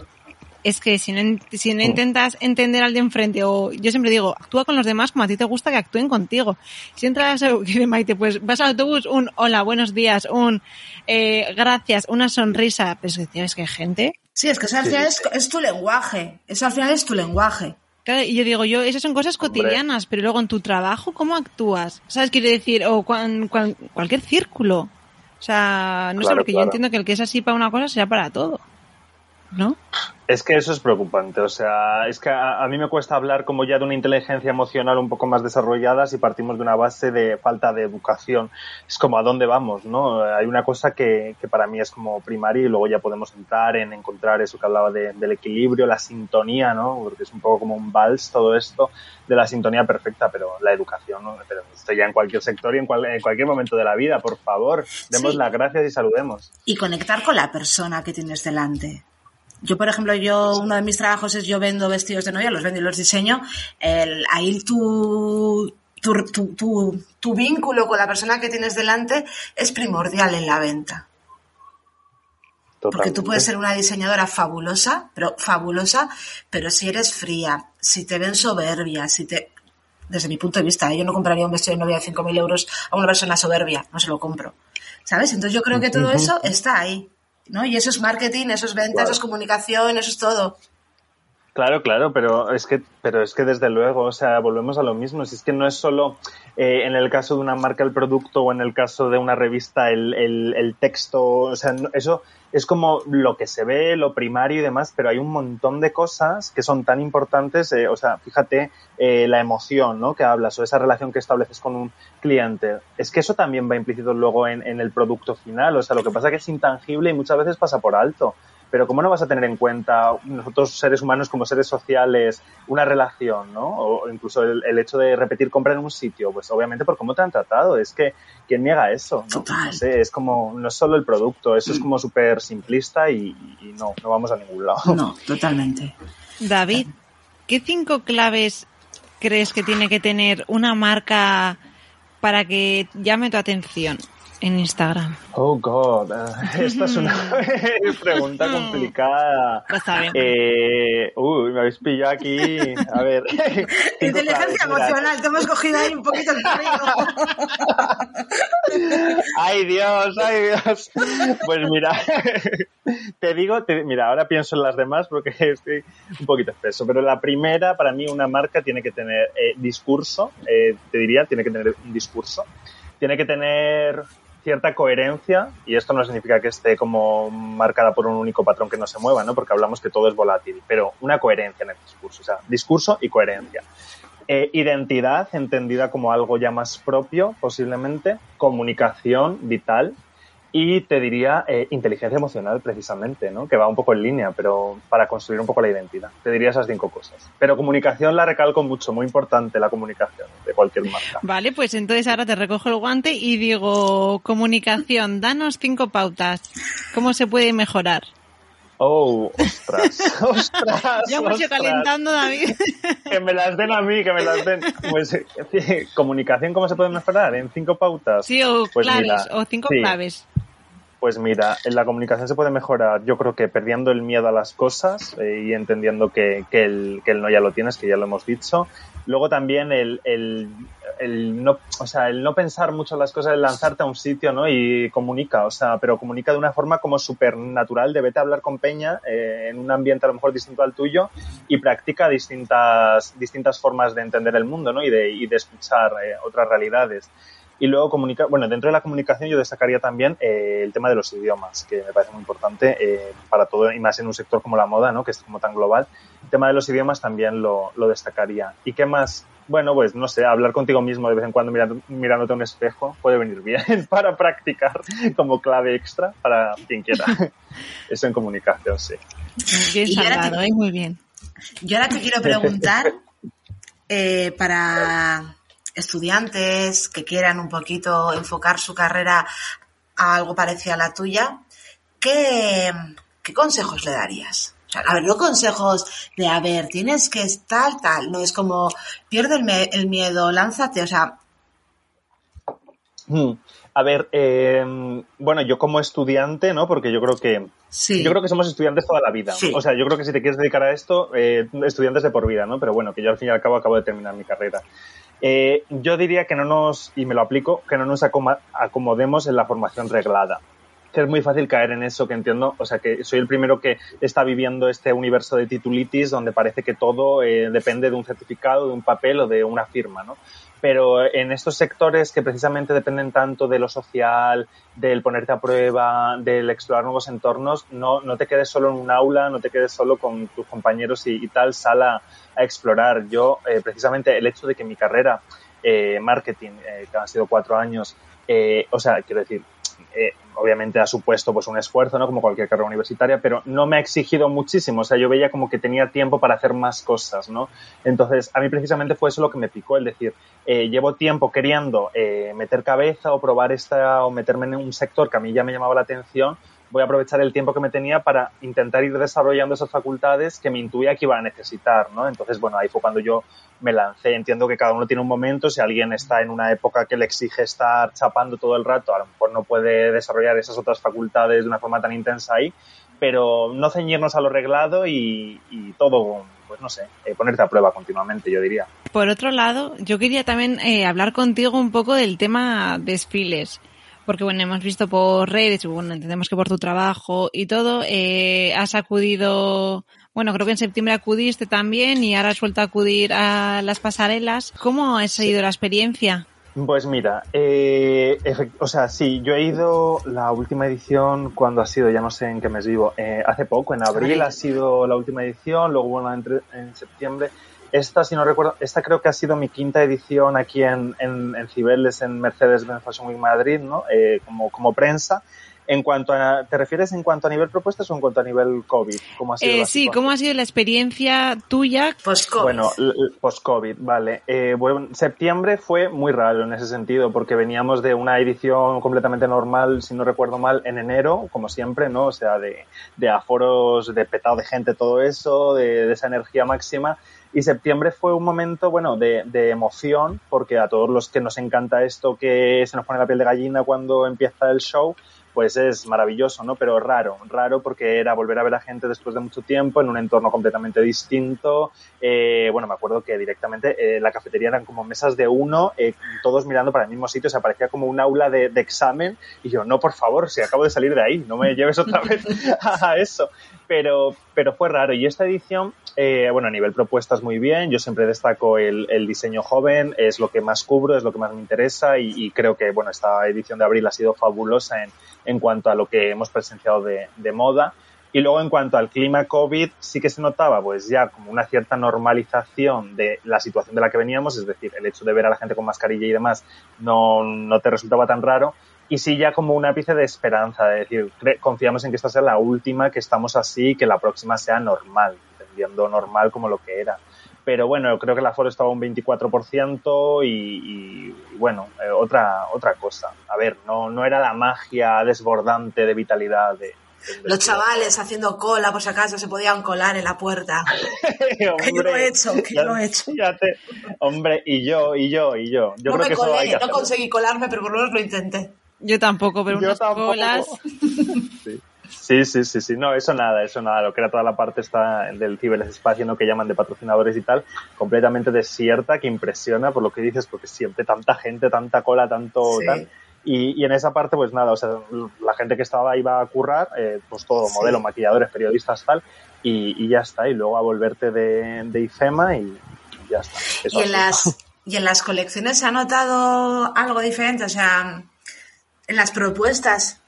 es que si no, si no intentas entender al de enfrente, o yo siempre digo, actúa con los demás como a ti te gusta que actúen contigo. Si entras a Maite, pues vas al autobús, un hola, buenos días, un eh, gracias, una sonrisa, pues es que hay gente. Sí, es que eso al final es, es, tu lenguaje, eso al final es tu lenguaje. Claro, y yo digo, yo, esas son cosas cotidianas, pero luego en tu trabajo, ¿cómo actúas? ¿Sabes? Quiere decir, o cuan, cuan, cualquier círculo. O sea, no claro, sé, porque claro. yo entiendo que el que es así para una cosa será para todo. ¿No? Es que eso es preocupante, o sea, es que a, a, mí me cuesta hablar como ya de una inteligencia emocional un poco más desarrollada si partimos de una base de falta de educación. Es como a dónde vamos, ¿no? Hay una cosa que, que para mí es como primaria y luego ya podemos entrar en encontrar eso que hablaba de, del equilibrio, la sintonía, ¿no? Porque es un poco como un vals todo esto de la sintonía perfecta, pero la educación, ¿no? Pero esto ya en cualquier sector y en, cual, en cualquier momento de la vida, por favor, demos sí. las gracias y saludemos. Y conectar con la persona que tienes delante. Yo, por ejemplo, yo, uno de mis trabajos es yo vendo vestidos de novia, los vendo y los diseño. El, ahí tu, tu, tu, tu, tu vínculo con la persona que tienes delante es primordial en la venta. Totalmente. Porque tú puedes ser una diseñadora fabulosa, pero fabulosa, pero si eres fría, si te ven soberbia, si te... Desde mi punto de vista, ¿eh? yo no compraría un vestido de novia de 5.000 euros a una persona soberbia, no se lo compro. ¿Sabes? Entonces yo creo que todo eso está ahí. ¿No? Y eso es marketing, eso es ventas, claro. eso es comunicación, eso es todo. Claro, claro, pero es que, pero es que desde luego, o sea, volvemos a lo mismo. Si es que no es solo eh, en el caso de una marca el producto o en el caso de una revista el, el, el texto, o sea, no, eso es como lo que se ve, lo primario y demás, pero hay un montón de cosas que son tan importantes, eh, o sea, fíjate eh, la emoción, ¿no? Que hablas o esa relación que estableces con un cliente. Es que eso también va implícito luego en, en el producto final, o sea, lo que pasa que es intangible y muchas veces pasa por alto pero ¿cómo no vas a tener en cuenta nosotros seres humanos como seres sociales una relación, ¿no? O incluso el, el, hecho de repetir compra en un sitio, pues obviamente por cómo te han tratado, es que ¿quién niega eso? ¿no? Total. no sé, es como, no es solo el producto, eso es como súper simplista y, y, no, no vamos a ningún lado. No, totalmente. David, ¿qué cinco claves crees que tiene que tener una marca para que llame tu atención? En Instagram? Oh, God. <laughs> Esta es una <laughs> pregunta complicada. Lo está bien. Eh, uy, me habéis pillado aquí. A ver. <laughs> Inteligencia emocional, te hemos cogido ahí un poquito el ay, Dios, ay, Dios. Pues mira, te digo, te, mira, ahora pienso en las demás porque estoy un poquito espeso, pero la primera, para mí, una marca tiene que tener eh, discurso, eh, te diría, tiene que tener un discurso tiene que tener cierta coherencia, y esto no significa que esté como marcada por un único patrón que no se mueva, ¿no? Porque hablamos que todo es volátil, pero una coherencia en el discurso, o sea, discurso y coherencia. Eh, identidad, entendida como algo ya más propio, posiblemente, comunicación vital, y te diría eh, inteligencia emocional precisamente, ¿no? que va un poco en línea, pero para construir un poco la identidad. Te diría esas cinco cosas. Pero comunicación la recalco mucho, muy importante la comunicación de cualquier marca. Vale, pues entonces ahora te recojo el guante y digo, comunicación, danos cinco pautas. ¿Cómo se puede mejorar? Oh, ostras, <laughs> ostras. Ya me estoy calentando, David. <laughs> que me las den a mí, que me las den. Pues, comunicación, ¿cómo se puede mejorar? ¿En cinco pautas? Sí, o pues claves, mira, o cinco sí. claves. Pues mira, en la comunicación se puede mejorar, yo creo que perdiendo el miedo a las cosas eh, y entendiendo que, que, el, no ya lo tienes, que ya lo hemos dicho. Luego también el, el, el, no, o sea, el no pensar mucho las cosas, el lanzarte a un sitio, ¿no? Y comunica, o sea, pero comunica de una forma como súper natural, de vete a hablar con Peña eh, en un ambiente a lo mejor distinto al tuyo y practica distintas, distintas formas de entender el mundo, ¿no? Y de, y de escuchar eh, otras realidades. Y luego comunicar, bueno, dentro de la comunicación yo destacaría también eh, el tema de los idiomas, que me parece muy importante eh, para todo, y más en un sector como la moda, ¿no? Que es como tan global. El tema de los idiomas también lo, lo destacaría. ¿Y qué más? Bueno, pues no sé, hablar contigo mismo de vez en cuando mirando, mirándote a un espejo puede venir bien <laughs> para practicar como clave extra para quien quiera. <laughs> Eso en comunicación, sí. Bien salgado, te, ¿eh? muy bien. Yo ahora te quiero preguntar <laughs> eh, para estudiantes que quieran un poquito enfocar su carrera a algo parecido a la tuya, ¿qué, qué consejos le darías? O sea, a ver, no consejos de, a ver, tienes que tal, tal, no es como, pierde el, me el miedo, lánzate, o sea, Mm. A ver, eh, bueno, yo como estudiante, ¿no? Porque yo creo que Sí. yo creo que somos estudiantes toda la vida. Sí. O sea, yo creo que si te quieres dedicar a esto, eh, estudiantes de por vida, ¿no? Pero bueno, que yo al fin y al cabo acabo de terminar mi carrera. Eh, yo diría que no nos, y me lo aplico, que no nos acomodemos en la formación reglada. Que es muy fácil caer en eso, que entiendo, o sea, que soy el primero que está viviendo este universo de titulitis donde parece que todo eh, depende de un certificado, de un papel o de una firma, ¿no? Pero en estos sectores que precisamente dependen tanto de lo social, del ponerte a prueba, del explorar nuevos entornos, no, no te quedes solo en un aula, no te quedes solo con tus compañeros y, tal, sal a, a explorar. Yo, eh, precisamente, el hecho de que mi carrera, eh, marketing, eh, que han sido cuatro años, eh, o sea, quiero decir, eh, obviamente ha supuesto pues un esfuerzo, ¿no? Como cualquier carrera universitaria, pero no me ha exigido muchísimo. O sea, yo veía como que tenía tiempo para hacer más cosas, ¿no? Entonces, a mí precisamente fue eso lo que me picó, el decir, eh, llevo tiempo queriendo eh, meter cabeza o probar esta o meterme en un sector que a mí ya me llamaba la atención, voy a aprovechar el tiempo que me tenía para intentar ir desarrollando esas facultades que me intuía que iba a necesitar, ¿no? Entonces, bueno, ahí fue cuando yo me lancé. Entiendo que cada uno tiene un momento. Si alguien está en una época que le exige estar chapando todo el rato, a lo mejor no puede desarrollar esas otras facultades de una forma tan intensa ahí. Pero no ceñirnos a lo reglado y, todo, pues no sé, eh, ponerte a prueba continuamente, yo diría. Por otro lado, yo quería también eh, hablar contigo un poco del tema desfiles. Porque bueno, hemos visto por redes, bueno, entendemos que por tu trabajo y todo, eh, has acudido, bueno, creo que en septiembre acudiste también y ahora has vuelto a acudir a las pasarelas. ¿Cómo ha sido la experiencia? Pues mira, eh, o sea, sí, yo he ido la última edición cuando ha sido, ya no sé en qué mes vivo, eh, hace poco, en abril ha sido la última edición, luego entre- en septiembre. Esta, si no recuerdo, esta creo que ha sido mi quinta edición aquí en, en, en Cibeles, en Mercedes-Benz Fashion Week Madrid, ¿no? Eh, como, como prensa. En cuanto a, ¿te refieres en cuanto a nivel propuestas o en cuanto a nivel COVID? ¿Cómo ha sido Eh, la sí? ¿cómo ha sido la experiencia tuya? Post-COVID. Bueno, post-COVID, vale. Eh, bueno, septiembre fue muy raro en ese sentido, porque veníamos de una edición completamente normal, si no recuerdo mal, en enero, como siempre, ¿no? O sea, de, de aforos, de petado de gente, todo eso, de, de esa energía máxima. Y septiembre fue un momento, bueno, de, de emoción, porque a todos los que nos encanta esto, que se nos pone la piel de gallina cuando empieza el show, pues es maravilloso, ¿no? Pero raro, raro porque era volver a ver a gente después de mucho tiempo en un entorno completamente distinto. Eh, bueno, me acuerdo que directamente eh, la cafetería eran como mesas de uno, eh, todos mirando para el mismo sitio, se parecía como un aula de, de examen y yo, no, por favor, si acabo de salir de ahí, no me lleves otra vez <laughs> a eso. Pero, pero fue raro. Y esta edición, eh, bueno, a nivel propuestas muy bien. Yo siempre destaco el, el diseño joven, es lo que más cubro, es lo que más me interesa y, y creo que, bueno, esta edición de abril ha sido fabulosa en, en cuanto a lo que hemos presenciado de, de moda. Y luego en cuanto al clima COVID, sí que se notaba pues ya como una cierta normalización de la situación de la que veníamos, es decir, el hecho de ver a la gente con mascarilla y demás no, no te resultaba tan raro. Y sí ya como un ápice de esperanza, de decir, confiamos en que esta sea la última, que estamos así, y que la próxima sea normal, entendiendo normal como lo que era. Pero bueno, yo creo que el aforo estaba un 24% y, y, bueno, eh, otra, otra cosa. A ver, no, no era la magia desbordante de vitalidad de... Los chavales haciendo cola, por si acaso, se podían colar en la puerta. <laughs> Que yo Hombre, lo he hecho, que yo lo he hecho. ya te- hombre, y yo, y yo, y yo. Yo no creo me que eso hay colé, que no hacerlo. conseguí colarme, pero por lo menos lo intenté. Yo tampoco, pero Yo unas tampoco. colas. <laughs> Sí. Sí, sí, sí, sí, no, eso nada, eso nada, lo que era toda la parte está del ciberespacio, ¿no? que llaman de patrocinadores y tal, completamente desierta, que impresiona por lo que dices, porque siempre tanta gente, tanta cola, tanto Sí. tal. Y, y en esa parte, pues nada, o sea, la gente que estaba iba a currar, eh, pues todo, Sí. modelo, maquilladores, periodistas, tal, y, y ya está, y luego a volverte de, de IFEMA y, y ya está. Eso Y en las, <laughs> y en las colecciones se ha notado algo diferente, o sea, en las propuestas.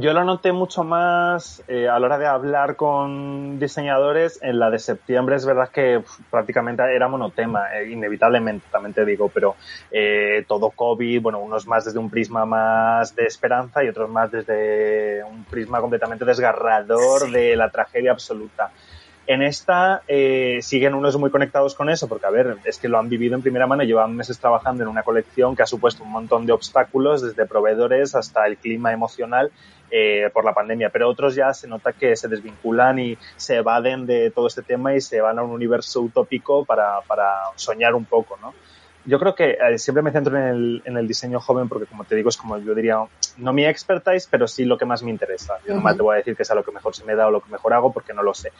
Yo lo noté mucho más eh, a la hora de hablar con diseñadores. En la de septiembre es verdad que uf, prácticamente era monotema, eh, inevitablemente, también te digo, pero eh, todo COVID, bueno, unos más desde un prisma más de esperanza y otros más desde un prisma completamente desgarrador Sí. de la tragedia absoluta. En esta eh, siguen unos muy conectados con eso, porque a ver, es que lo han vivido en primera mano, llevan meses trabajando en una colección que ha supuesto un montón de obstáculos, desde proveedores hasta el clima emocional eh, por la pandemia, pero otros ya se nota que se desvinculan y se evaden de todo este tema y se van a un universo utópico para, para soñar un poco, ¿no? yo creo que eh, siempre me centro en el, en el, diseño joven porque, como te digo, es como yo diría, no mi expertise, pero sí lo que más me interesa. Yo uh -huh. no te voy a decir que sea lo que mejor se me da o lo que mejor hago porque no lo sé.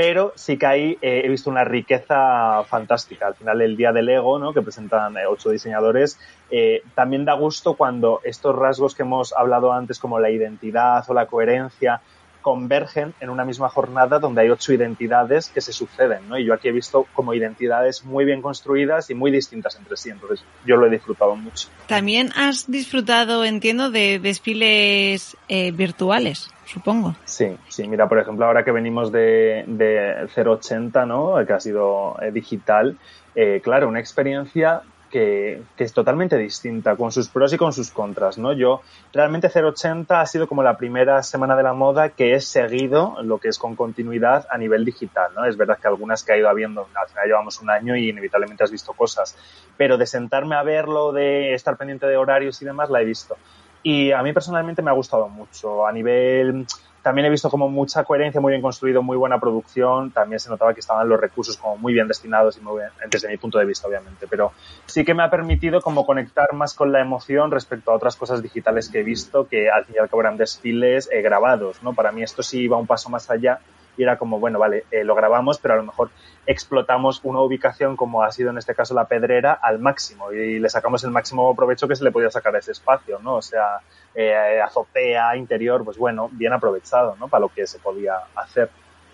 Pero sí que ahí eh, he visto una riqueza fantástica. Al final, el día del Ego, ¿no? que presentan eh, ocho diseñadores, eh, también da gusto cuando estos rasgos que hemos hablado antes, como la identidad o la coherencia, convergen en una misma jornada donde hay ocho identidades que se suceden, ¿no? Y yo aquí he visto como identidades muy bien construidas y muy distintas entre sí, entonces yo lo he disfrutado mucho. También has disfrutado, entiendo, de desfiles virtuales, supongo. Sí, sí, mira, por ejemplo, ahora que venimos de, de 080, ¿no? Que ha sido eh, digital, eh, claro, una experiencia que, que, es totalmente distinta, con sus pros y con sus contras, ¿no? Yo, realmente 080 ha sido como la primera semana de la moda que he seguido lo que es con continuidad a nivel digital, ¿no? Es verdad que algunas que ha ido habiendo, al final llevamos un año y inevitablemente has visto cosas, pero de sentarme a verlo, de estar pendiente de horarios y demás, la he visto. Y a mí personalmente me ha gustado mucho. A nivel también he visto como mucha coherencia, muy bien construido, muy buena producción. También se notaba que estaban los recursos como muy bien destinados y muy bien, desde mi punto de vista, obviamente. Pero sí que me ha permitido como conectar más con la emoción respecto a otras cosas digitales que he visto, que al fin y al eran desfiles eh, grabados, ¿no? Para mí esto sí iba un paso más allá y era como, bueno, vale, eh, lo grabamos, pero a lo mejor explotamos una ubicación como ha sido en este caso la pedrera al máximo y le sacamos el máximo provecho que se le podía sacar a ese espacio, ¿no? O sea, eh, azotea, interior, pues bueno, bien aprovechado, ¿no? Para lo que se podía hacer.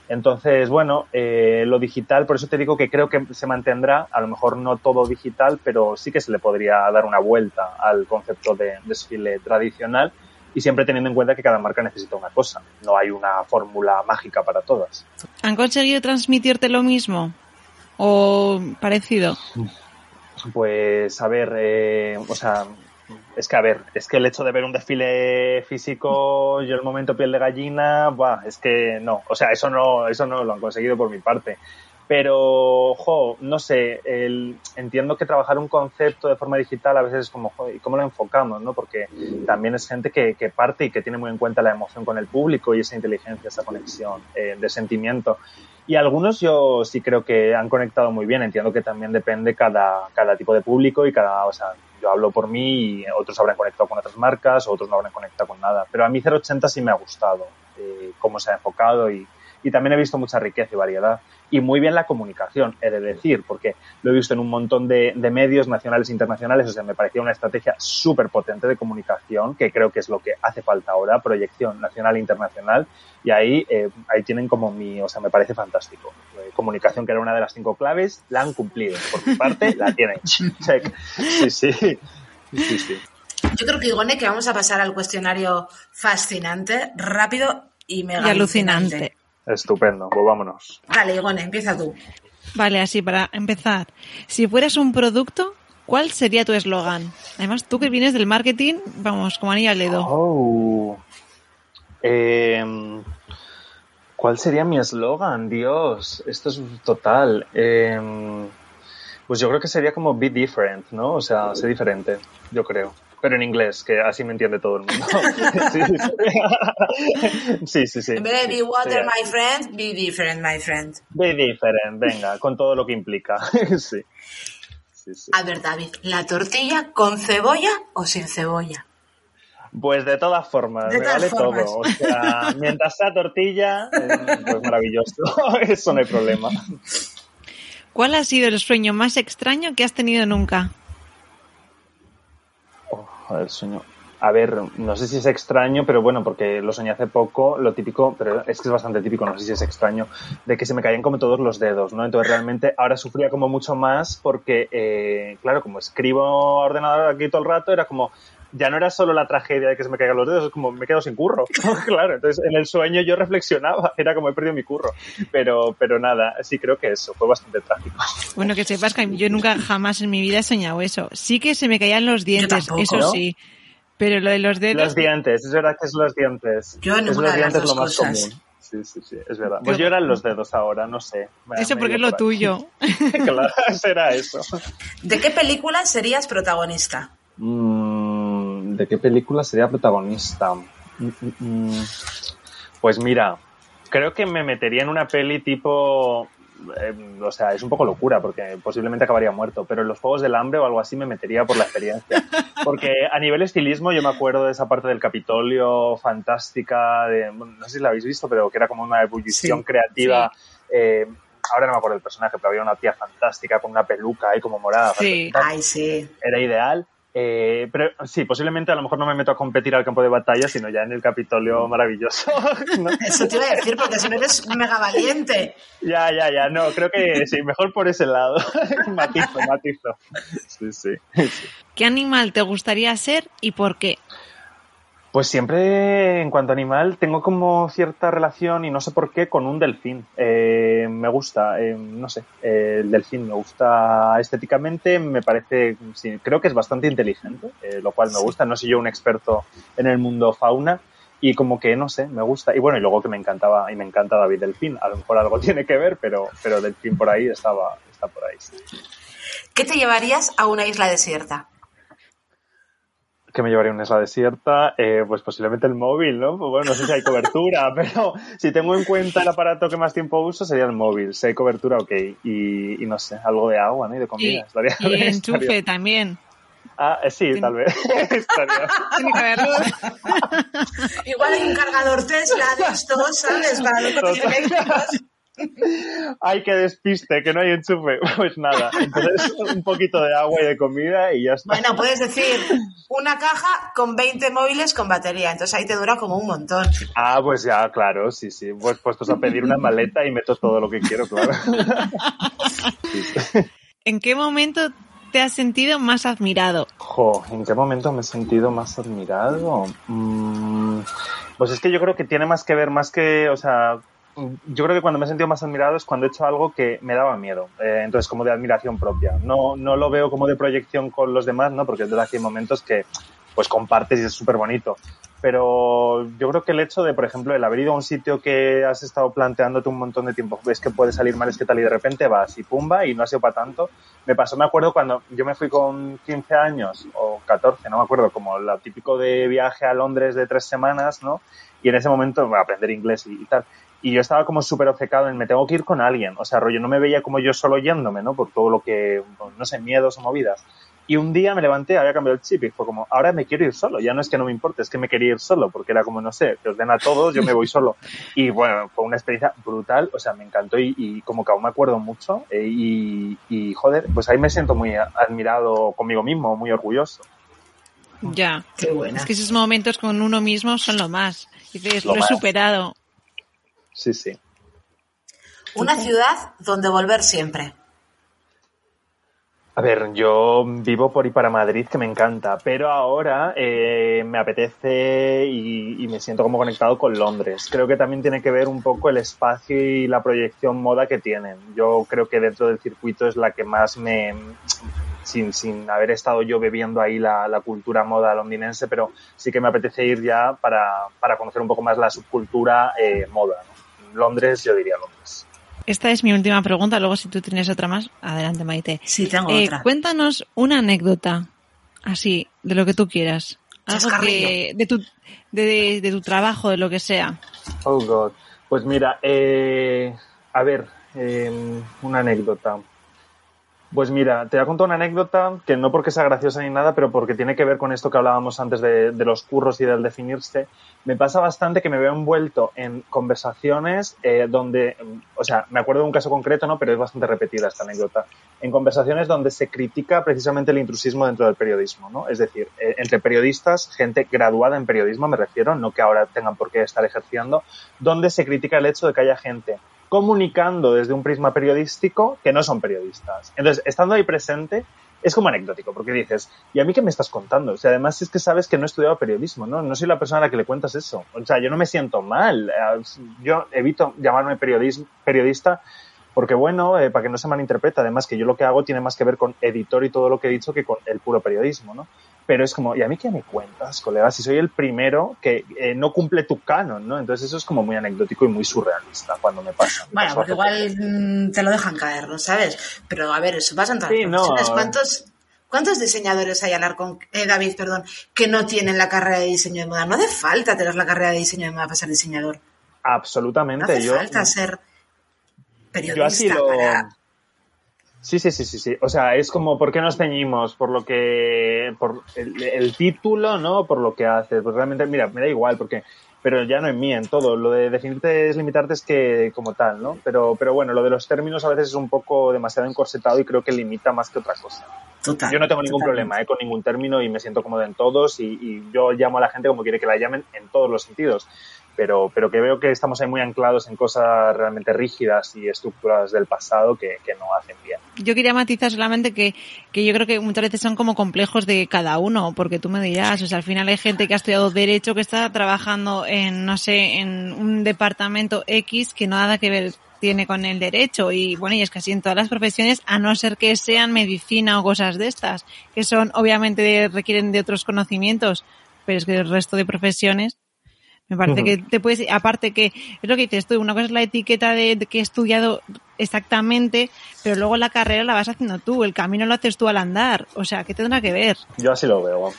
Entonces, bueno, eh, lo digital, por eso te digo que creo que se mantendrá, a lo mejor no todo digital, pero sí que se le podría dar una vuelta al concepto de desfile tradicional y siempre teniendo en cuenta que cada marca necesita una cosa. No hay una fórmula mágica para todas. ¿Han conseguido transmitirte lo mismo o parecido? Pues, a ver, eh, o sea, es que a ver, es que el hecho de ver un desfile físico, yo el momento piel de gallina, buah, es que no, o sea, eso no, eso no lo han conseguido por mi parte. Pero, jo, no sé, el, entiendo que trabajar un concepto de forma digital a veces es como, jo, ¿y cómo lo enfocamos? ¿no? Porque también es gente que, que, parte y que tiene muy en cuenta la emoción con el público y esa inteligencia, esa conexión eh, de sentimiento. Y algunos yo sí creo que han conectado muy bien. Entiendo que también depende cada, cada tipo de público y cada, o sea, yo hablo por mí y otros habrán conectado con otras marcas, otros no habrán conectado con nada. Pero a mí 080 sí me ha gustado eh, cómo se ha enfocado y, y también he visto mucha riqueza y variedad. Y muy bien la comunicación, he de decir, porque lo he visto en un montón de, de medios nacionales e internacionales, o sea, me parecía una estrategia súper potente de comunicación, que creo que es lo que hace falta ahora, proyección nacional e internacional, y ahí, eh, ahí tienen como mi, o sea, me parece fantástico. Eh, comunicación, que era una de las cinco claves, la han cumplido. Por mi parte, la tienen. <laughs> Check. Sí, sí. Sí, sí. Yo creo que, Igone, que vamos a pasar al cuestionario fascinante, rápido y mega y alucinante. Estupendo, pues vámonos. Dale, Igone, empieza tú. Vale, así para empezar. Si fueras un producto, ¿cuál sería tu eslogan? Además, tú que vienes del marketing, vamos, como anillo al dedo. Oh. Eh, ¿Cuál sería mi eslogan? Dios, esto es total. Eh, pues yo creo que sería como be different, ¿no? O sea, ser diferente, yo creo pero en inglés, que así me entiende todo el mundo. <laughs> sí, sí, sí. En vez de be water, sí. my friend, be different, my friend. Be different, venga, con todo lo que implica. <laughs> sí. Sí, sí. A ver, David, ¿la tortilla con cebolla o sin cebolla? Pues de todas formas, de me todas vale formas. todo. O sea, <laughs> mientras sea tortilla, eh, pues maravilloso. Eso no hay problema. ¿Cuál ha sido el sueño más extraño que has tenido nunca? El sueño. A ver, no sé si es extraño, pero bueno, porque lo soñé hace poco, lo típico, pero es que es bastante típico, no sé si es extraño, de que se me caían como todos los dedos, ¿no? Entonces realmente ahora sufría como mucho más porque, eh, claro, como escribo a ordenador aquí todo el rato, era como, ya no era solo la tragedia de que se me caigan los dedos, es como me quedo sin curro. <laughs> claro, entonces en el sueño yo reflexionaba, era como he perdido mi curro. Pero, pero nada, sí creo que eso fue bastante trágico. Bueno, que sepas que yo nunca jamás en mi vida he soñado eso. Sí que se me caían los dientes, tampoco, eso ¿no? sí. Pero lo de los dedos. Los dientes, es verdad que es los dientes. Yo es los dientes lo más cosas. común. Sí, sí, sí, es verdad. Pero- Pues yo eran los dedos ahora, no sé. Me- Eso porque es lo tuyo. <laughs> claro, será eso. ¿De qué película serías protagonista? Mm, ¿De qué película sería protagonista? Mm, mm, mm. Pues mira, creo que me metería en una peli tipo eh, o sea, es un poco locura porque posiblemente acabaría muerto, pero en los Juegos del Hambre o algo así me metería por la experiencia. Porque a nivel estilismo yo me acuerdo de esa parte del Capitolio fantástica, de, no sé si la habéis visto, pero que era como una ebullición creativa. Eh, ahora no me acuerdo del personaje, pero había una tía fantástica con una peluca ahí como morada. Sí. Ay, sí. Era ideal. Eh, pero sí, posiblemente a lo mejor no me meto a competir al campo de batalla, sino ya en el Capitolio maravilloso. <laughs> ¿no? Eso te iba a decir, porque si no eres mega valiente. Ya, ya, ya, no, creo que sí, mejor por ese lado. <laughs> matizo, matizo. Sí, sí, sí. ¿Qué animal te gustaría ser y por qué? Pues siempre, en cuanto a animal, tengo como cierta relación, y no sé por qué, con un delfín. Eh, me gusta, eh, no sé, eh, el delfín me gusta estéticamente, me parece, sí, creo que es bastante inteligente, eh, lo cual me gusta. No soy yo un experto en el mundo fauna, y como que, no sé, me gusta. Y bueno, y luego que me encantaba, y me encanta David Delfín. A lo mejor algo <laughs> tiene que ver, pero, pero Delfín por ahí estaba, está por ahí. sí. ¿Qué te llevarías a una isla desierta? Que me llevaría a una isla desierta, eh, pues posiblemente el móvil, ¿no? Pues bueno, no sé si hay cobertura, <laughs> pero si tengo en cuenta el aparato que más tiempo uso sería el móvil. Si hay cobertura, ok. Y, y no sé, algo de agua, ¿no? Y de comida. Y, Estaría- y enchufe estaría- también. Ah, eh, sí, tal vez. <laughs> <laughs> Tiene que haberlo. Igual hay un cargador Tesla de estos, ¿sabes? Para los coches Total. eléctricos. Ay, que despiste, que no hay enchufe. <laughs> Pues nada, entonces un poquito de agua y de comida y ya está. Bueno, puedes decir una caja con 20 móviles con batería, entonces ahí te dura como un montón. Ah, pues ya, claro, sí, sí. Pues puestos a pedir una maleta y meto todo lo que quiero, claro. Sí, <laughs> sí. ¿En qué momento te has sentido más admirado? Jo, ¿en qué momento me he sentido más admirado? Mm, pues es que yo creo que tiene más que ver, más que, o sea, yo creo que cuando me he sentido más admirado es cuando he hecho algo que me daba miedo. Eh, entonces, como de admiración propia. No, no lo veo como de proyección con los demás, ¿no? Porque es verdad que hay momentos que, pues, compartes y es súper bonito. Pero yo creo que el hecho de, por ejemplo, el haber ido a un sitio que has estado planteándote un montón de tiempo, ves que puede salir mal, es que tal, y de repente vas y pumba, y no ha sido para tanto. Me pasó, me acuerdo cuando yo me fui con 15 años o 14, no me acuerdo, como lo típico de viaje a Londres de tres semanas, ¿no? Y en ese momento, bueno, aprender inglés y, y tal. Y yo estaba como súper obcecado en me tengo que ir con alguien. O sea, rollo, no me veía como yo solo yéndome, ¿no? Por todo lo que, no sé, miedos o movidas. Y un día me levanté, había cambiado el chip y fue como, ahora me quiero ir solo. Ya no es que no me importe, es que me quería ir solo, porque era como, no sé, que os den a todos, yo me voy solo. Y bueno, fue una experiencia brutal, o sea, me encantó y, y como que aún me acuerdo mucho. eh, y, y, joder, pues ahí me siento muy admirado conmigo mismo, muy orgulloso. Ya. Qué buena. Es que esos momentos con uno mismo son lo más. Dices, Lo lo, he más. superado. Sí, sí. Una ciudad donde volver siempre. A ver, yo vivo por y para Madrid, que me encanta, pero ahora eh, me apetece y, y me siento como conectado con Londres. Creo que también tiene que ver un poco el espacio y la proyección moda que tienen. Yo creo que dentro del circuito es la que más me, sin, sin haber estado yo bebiendo ahí la, la cultura moda londinense, pero sí que me apetece ir ya para, para conocer un poco más la subcultura eh, moda. ¿no? Londres, yo diría Londres. Esta es mi última pregunta. Luego, si tú tienes otra más, adelante, Maite. Sí, tengo Eh, otra. cuéntanos una anécdota, así, de lo que tú quieras. Algo que, de, tu, de, de tu trabajo, de lo que sea. Oh, God. Pues mira, eh, a ver, eh, una anécdota. Pues mira, te voy a contar una anécdota que no porque sea graciosa ni nada, pero porque tiene que ver con esto que hablábamos antes de, los curros y del definirse. Me pasa bastante que me veo envuelto en conversaciones eh, donde, o sea, me acuerdo de un caso concreto, ¿no? Pero es bastante repetida esta anécdota. En conversaciones donde se critica precisamente el intrusismo dentro del periodismo, ¿no? Es decir, eh, entre periodistas, gente graduada en periodismo, me refiero, no que ahora tengan por qué estar ejerciendo, donde se critica el hecho de que haya gente comunicando desde un prisma periodístico que no son periodistas. Entonces, estando ahí presente, es como anecdótico, porque dices, ¿y a mí qué me estás contando? O sea, además es que sabes que no he estudiado periodismo, ¿no? No soy la persona a la que le cuentas eso. O sea, yo no me siento mal. Yo evito llamarme periodis- periodista porque, bueno, eh, para que no se malinterprete, además que yo lo que hago tiene más que ver con editor y todo lo que he dicho que con el puro periodismo, ¿no? Pero es como, ¿y a mí qué me cuentas, colega? Si soy el primero que eh, no cumple tu canon, ¿no? Entonces eso es como muy anecdótico y muy surrealista cuando me pasa. Bueno, porque hace igual mm, te lo dejan caer, ¿no sabes? Pero a ver, eso pasa en todas Sí, las no. ¿Cuántos, ¿Cuántos diseñadores hay, Alarcón, eh, David, perdón, que no tienen la carrera de diseño de moda? No hace falta tener la carrera de diseño de moda para ser diseñador. No Absolutamente. hace yo, falta ser periodista para Sí, sí, sí, sí, sí. O sea, es como, ¿por qué nos ceñimos? Por lo que, por el, título, ¿no? Por lo que haces. Pues realmente, mira, me da igual, porque, pero ya no en mí, en todo. Lo de definirte es limitarte es que, como tal, ¿no? Pero, pero bueno, lo de los términos a veces es un poco demasiado encorsetado y creo que limita más que otra cosa. Total, yo no tengo ningún problema ¿eh? con ningún término y me siento cómodo en todos y, y yo llamo a la gente como quiere que la llamen en todos los sentidos pero, pero que veo que estamos ahí muy anclados en cosas realmente rígidas y estructuradas del pasado que, que no hacen bien. Yo quería matizar solamente que, que yo creo que muchas veces son como complejos de cada uno, porque tú me dirás, o sea, al final hay gente que ha estudiado Derecho que está trabajando en, no sé, en un departamento X que nada que ver tiene con el derecho y bueno, y es casi en todas las profesiones, a no ser que sean medicina o cosas de estas, que son obviamente requieren de otros conocimientos, pero es que el resto de profesiones me parece que te puedes, aparte que es lo que dices tú, una cosa es la etiqueta de, que he estudiado exactamente, pero luego la carrera la vas haciendo tú, el camino lo haces tú al andar, o sea, ¿qué tendrá que ver? Yo así lo veo.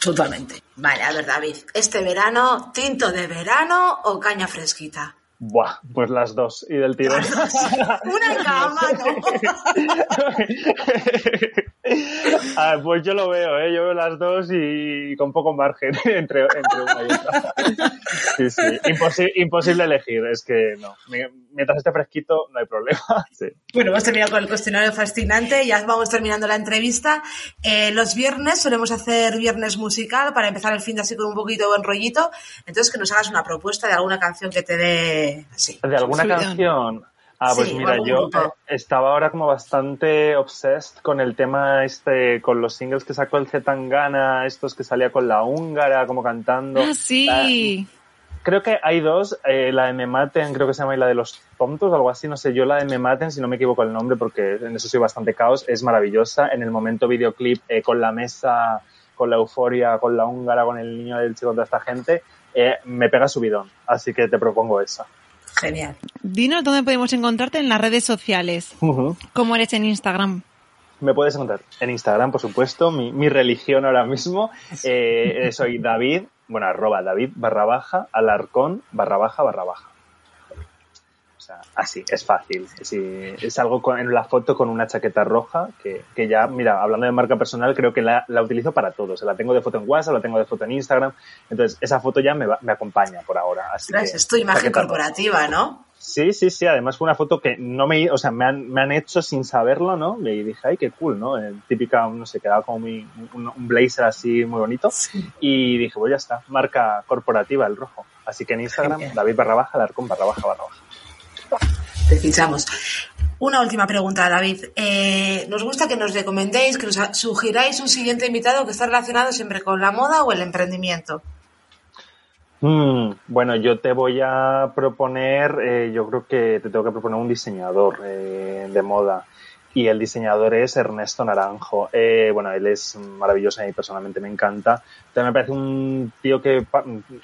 Totalmente. Vale, a ver, David, este verano, tinto de verano o caña fresquita. Buah, pues las dos. Y del tirón. <laughs> Una cama, ¿no? ah, <laughs> pues yo lo veo, ¿eh? Yo veo las dos y con poco margen <laughs> entre, entre una y otra. Sí, sí. imposible elegir. Es que no. Mientras esté fresquito, no hay problema. Sí. Bueno, hemos terminado con el cuestionario fascinante. Ya vamos terminando la entrevista. Eh, los viernes solemos hacer viernes musical para empezar el fin de así con un poquito de buen rollito. Entonces, que nos hagas una propuesta de alguna canción que te dé ¿De alguna canción? Ah, pues mira, yo estaba ahora como bastante obsessed con el tema este, con los singles que sacó el Zetangana, estos que salía con la húngara, como cantando. Ah, sí. creo que hay dos, eh, la de Me Maten, creo que se llama, y la de los tontos, algo así, no sé, yo la de Me Maten, si no me equivoco el nombre, porque en eso soy bastante caos, es maravillosa. En el momento videoclip, eh, con la mesa, con la euforia, con la húngara, con el niño del chico, toda esta gente, eh, me pega subidón. Así que te propongo esa. Genial. Dinos dónde podemos encontrarte en las redes sociales. ¿Cómo eres en Instagram? Me puedes encontrar en Instagram, por supuesto, mi, religión ahora mismo. Eh, soy David, bueno, arroba David barra baja, alarcón barra baja barra baja así, es fácil. es algo en la foto con una chaqueta roja que, ya, mira, hablando de marca personal, creo que la, utilizo para todo. la tengo de foto en WhatsApp, la tengo de foto en Instagram. Entonces, esa foto ya me, me acompaña por ahora. Así es tu imagen corporativa, ¿no? Sí, sí, sí. Además fue una foto que no me, o sea, me han, me han hecho sin saberlo, ¿no? Y dije, ay, qué cool, ¿no? Eh, típica, no sé, quedaba como un, blazer así muy bonito. Y dije, pues ya está, marca corporativa, el rojo. Así que en Instagram, David barra baja, Darcon barra baja barra baja. Te fichamos. Una última pregunta, David. Eh, nos gusta que nos recomendéis, que nos sugiráis un siguiente invitado que está relacionado siempre con la moda o el emprendimiento. Mm, bueno, yo te voy a proponer, eh, yo creo que te tengo que proponer un diseñador eh, de moda y el diseñador es Ernesto Naranjo. bueno, él es maravilloso y personalmente me encanta. También me parece un tío que,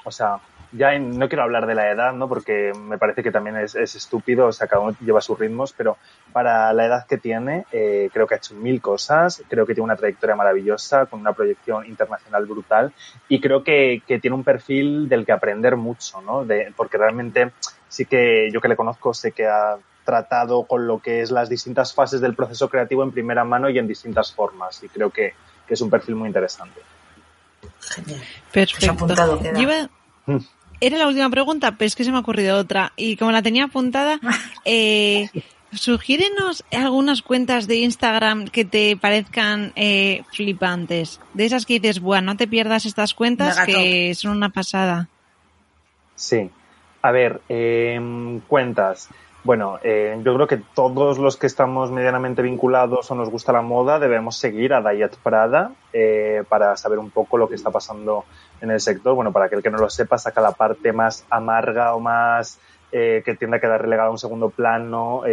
o sea, ya no quiero hablar de la edad, ¿no? Porque me parece que también es, estúpido, o sea, cada uno lleva sus ritmos, pero para la edad que tiene, eh, creo que ha hecho mil cosas, creo que tiene una trayectoria maravillosa, con una proyección internacional brutal, y creo que, tiene un perfil del que aprender mucho, ¿no? De, porque realmente sí que yo que le conozco sé que ha tratado con lo que es las distintas fases del proceso creativo en primera mano y en distintas formas, y creo que, es un perfil muy interesante. Genial. Perfecto. Mm era la última pregunta, pero es que se me ha ocurrido otra. Y como la tenía apuntada, <laughs> eh, sugiérenos algunas cuentas de Instagram que te parezcan eh, flipantes. De esas que dices, bueno, no te pierdas estas cuentas que son una pasada. Sí. A ver, eh, cuentas. Bueno, eh, yo creo que todos los que estamos medianamente vinculados o nos gusta la moda debemos seguir a Diet Prada eh, para saber un poco lo que está pasando en el sector. Bueno, para aquel que no lo sepa, saca la parte más amarga o más eh, que tiende a quedar relegada a un segundo plano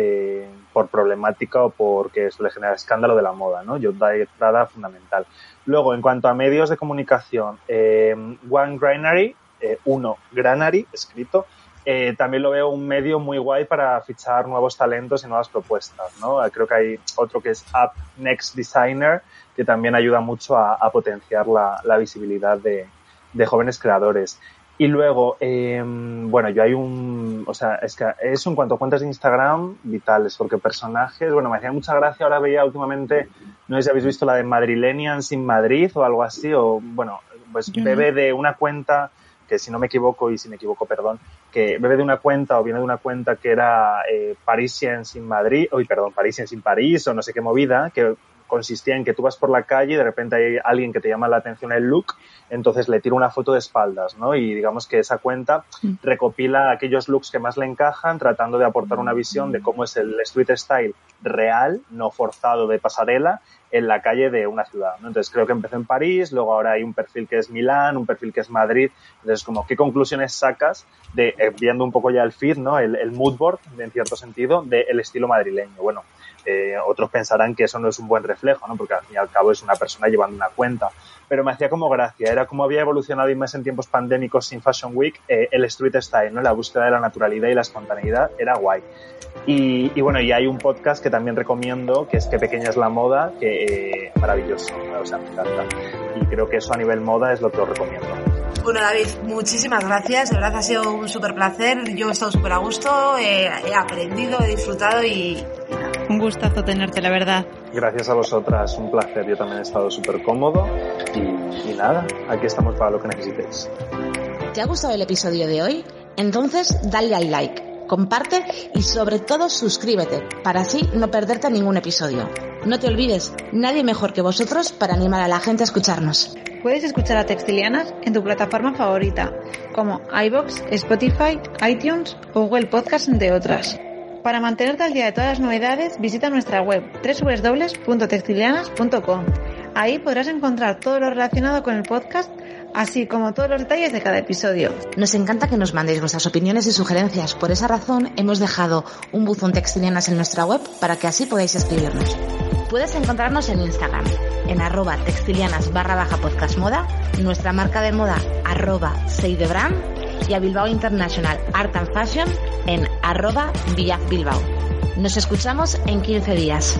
por problemática o porque eso le genera escándalo de la moda, ¿no? Yo Diet Prada fundamental. Luego, en cuanto a medios de comunicación, One Granary, uno Granary, escrito, eh, también lo veo un medio muy guay para fichar nuevos talentos y nuevas propuestas. ¿no? Creo que hay otro que es Up Next Designer, que también ayuda mucho a, potenciar la, visibilidad de, jóvenes creadores. Y luego, eh, bueno, yo hay un, o sea, es que eso en cuanto a cuentas de Instagram, vitales, porque personajes, bueno, me hacía mucha gracia, ahora veía últimamente, no sé si habéis visto la de Madrilenians in Madrid o algo así, o bueno, pues bebe de una cuenta que si no me equivoco, y si me equivoco, perdón, que bebe de una cuenta o viene de una cuenta que era eh, Parisians in Madrid, uy, perdón, Parisians in París o no sé qué movida, que consistía en que tú vas por la calle y de repente hay alguien que te llama la atención el look, entonces le tiro una foto de espaldas, ¿no? Y digamos que esa cuenta mm. recopila aquellos looks que más le encajan, tratando de aportar una visión de cómo es el street style real, no forzado de pasarela, en la calle de una ciudad. ¿no? Entonces creo que empezó en París, luego ahora hay un perfil que es Milán, un perfil que es Madrid. Entonces, como, ¿qué conclusiones sacas de, eh, viendo un poco ya el feed, ¿no? el, el mood board, en cierto sentido, del estilo madrileño? Bueno, eh, otros pensarán que eso no es un buen reflejo, ¿no? Porque al fin y al cabo es una persona llevando una cuenta. Pero me hacía como gracia, era como había evolucionado y más en tiempos pandémicos sin Fashion Week, eh, el street style, ¿no? La búsqueda de la naturalidad y la espontaneidad era guay. Y, y, bueno, y hay un podcast que también recomiendo, que es Qué pequeña es la moda, que eh, maravilloso, o sea, me encanta. Y creo que eso a nivel moda es lo que os recomiendo. Bueno, David, muchísimas gracias. De verdad ha sido un súper placer. Yo he estado súper a gusto, he aprendido, he disfrutado y, un gustazo tenerte, la verdad. Gracias a vosotras, un placer. Yo también he estado súper cómodo y, y nada, aquí estamos para lo que necesitéis. ¿Te ha gustado el episodio de hoy? Entonces dale al like, comparte y sobre todo suscríbete para así no perderte ningún episodio. No te olvides, nadie mejor que vosotros para animar a la gente a escucharnos. Puedes escuchar a Textilianas en tu plataforma favorita, como iBox, Spotify, iTunes o Google Podcast, entre otras. Para mantenerte al día de todas las novedades, visita nuestra web www.textilianas.com. Ahí podrás encontrar todo lo relacionado con el podcast, así como todos los detalles de cada episodio. Nos encanta que nos mandéis vuestras opiniones y sugerencias. Por esa razón, hemos dejado un buzón Textilianas en nuestra web para que así podáis escribirnos. Puedes encontrarnos en Instagram, en arroba textilianas barra baja podcast moda, nuestra marca de moda arroba seidebrand y a Bilbao International Art and Fashion en arroba Bilbao. Nos escuchamos en 15 días.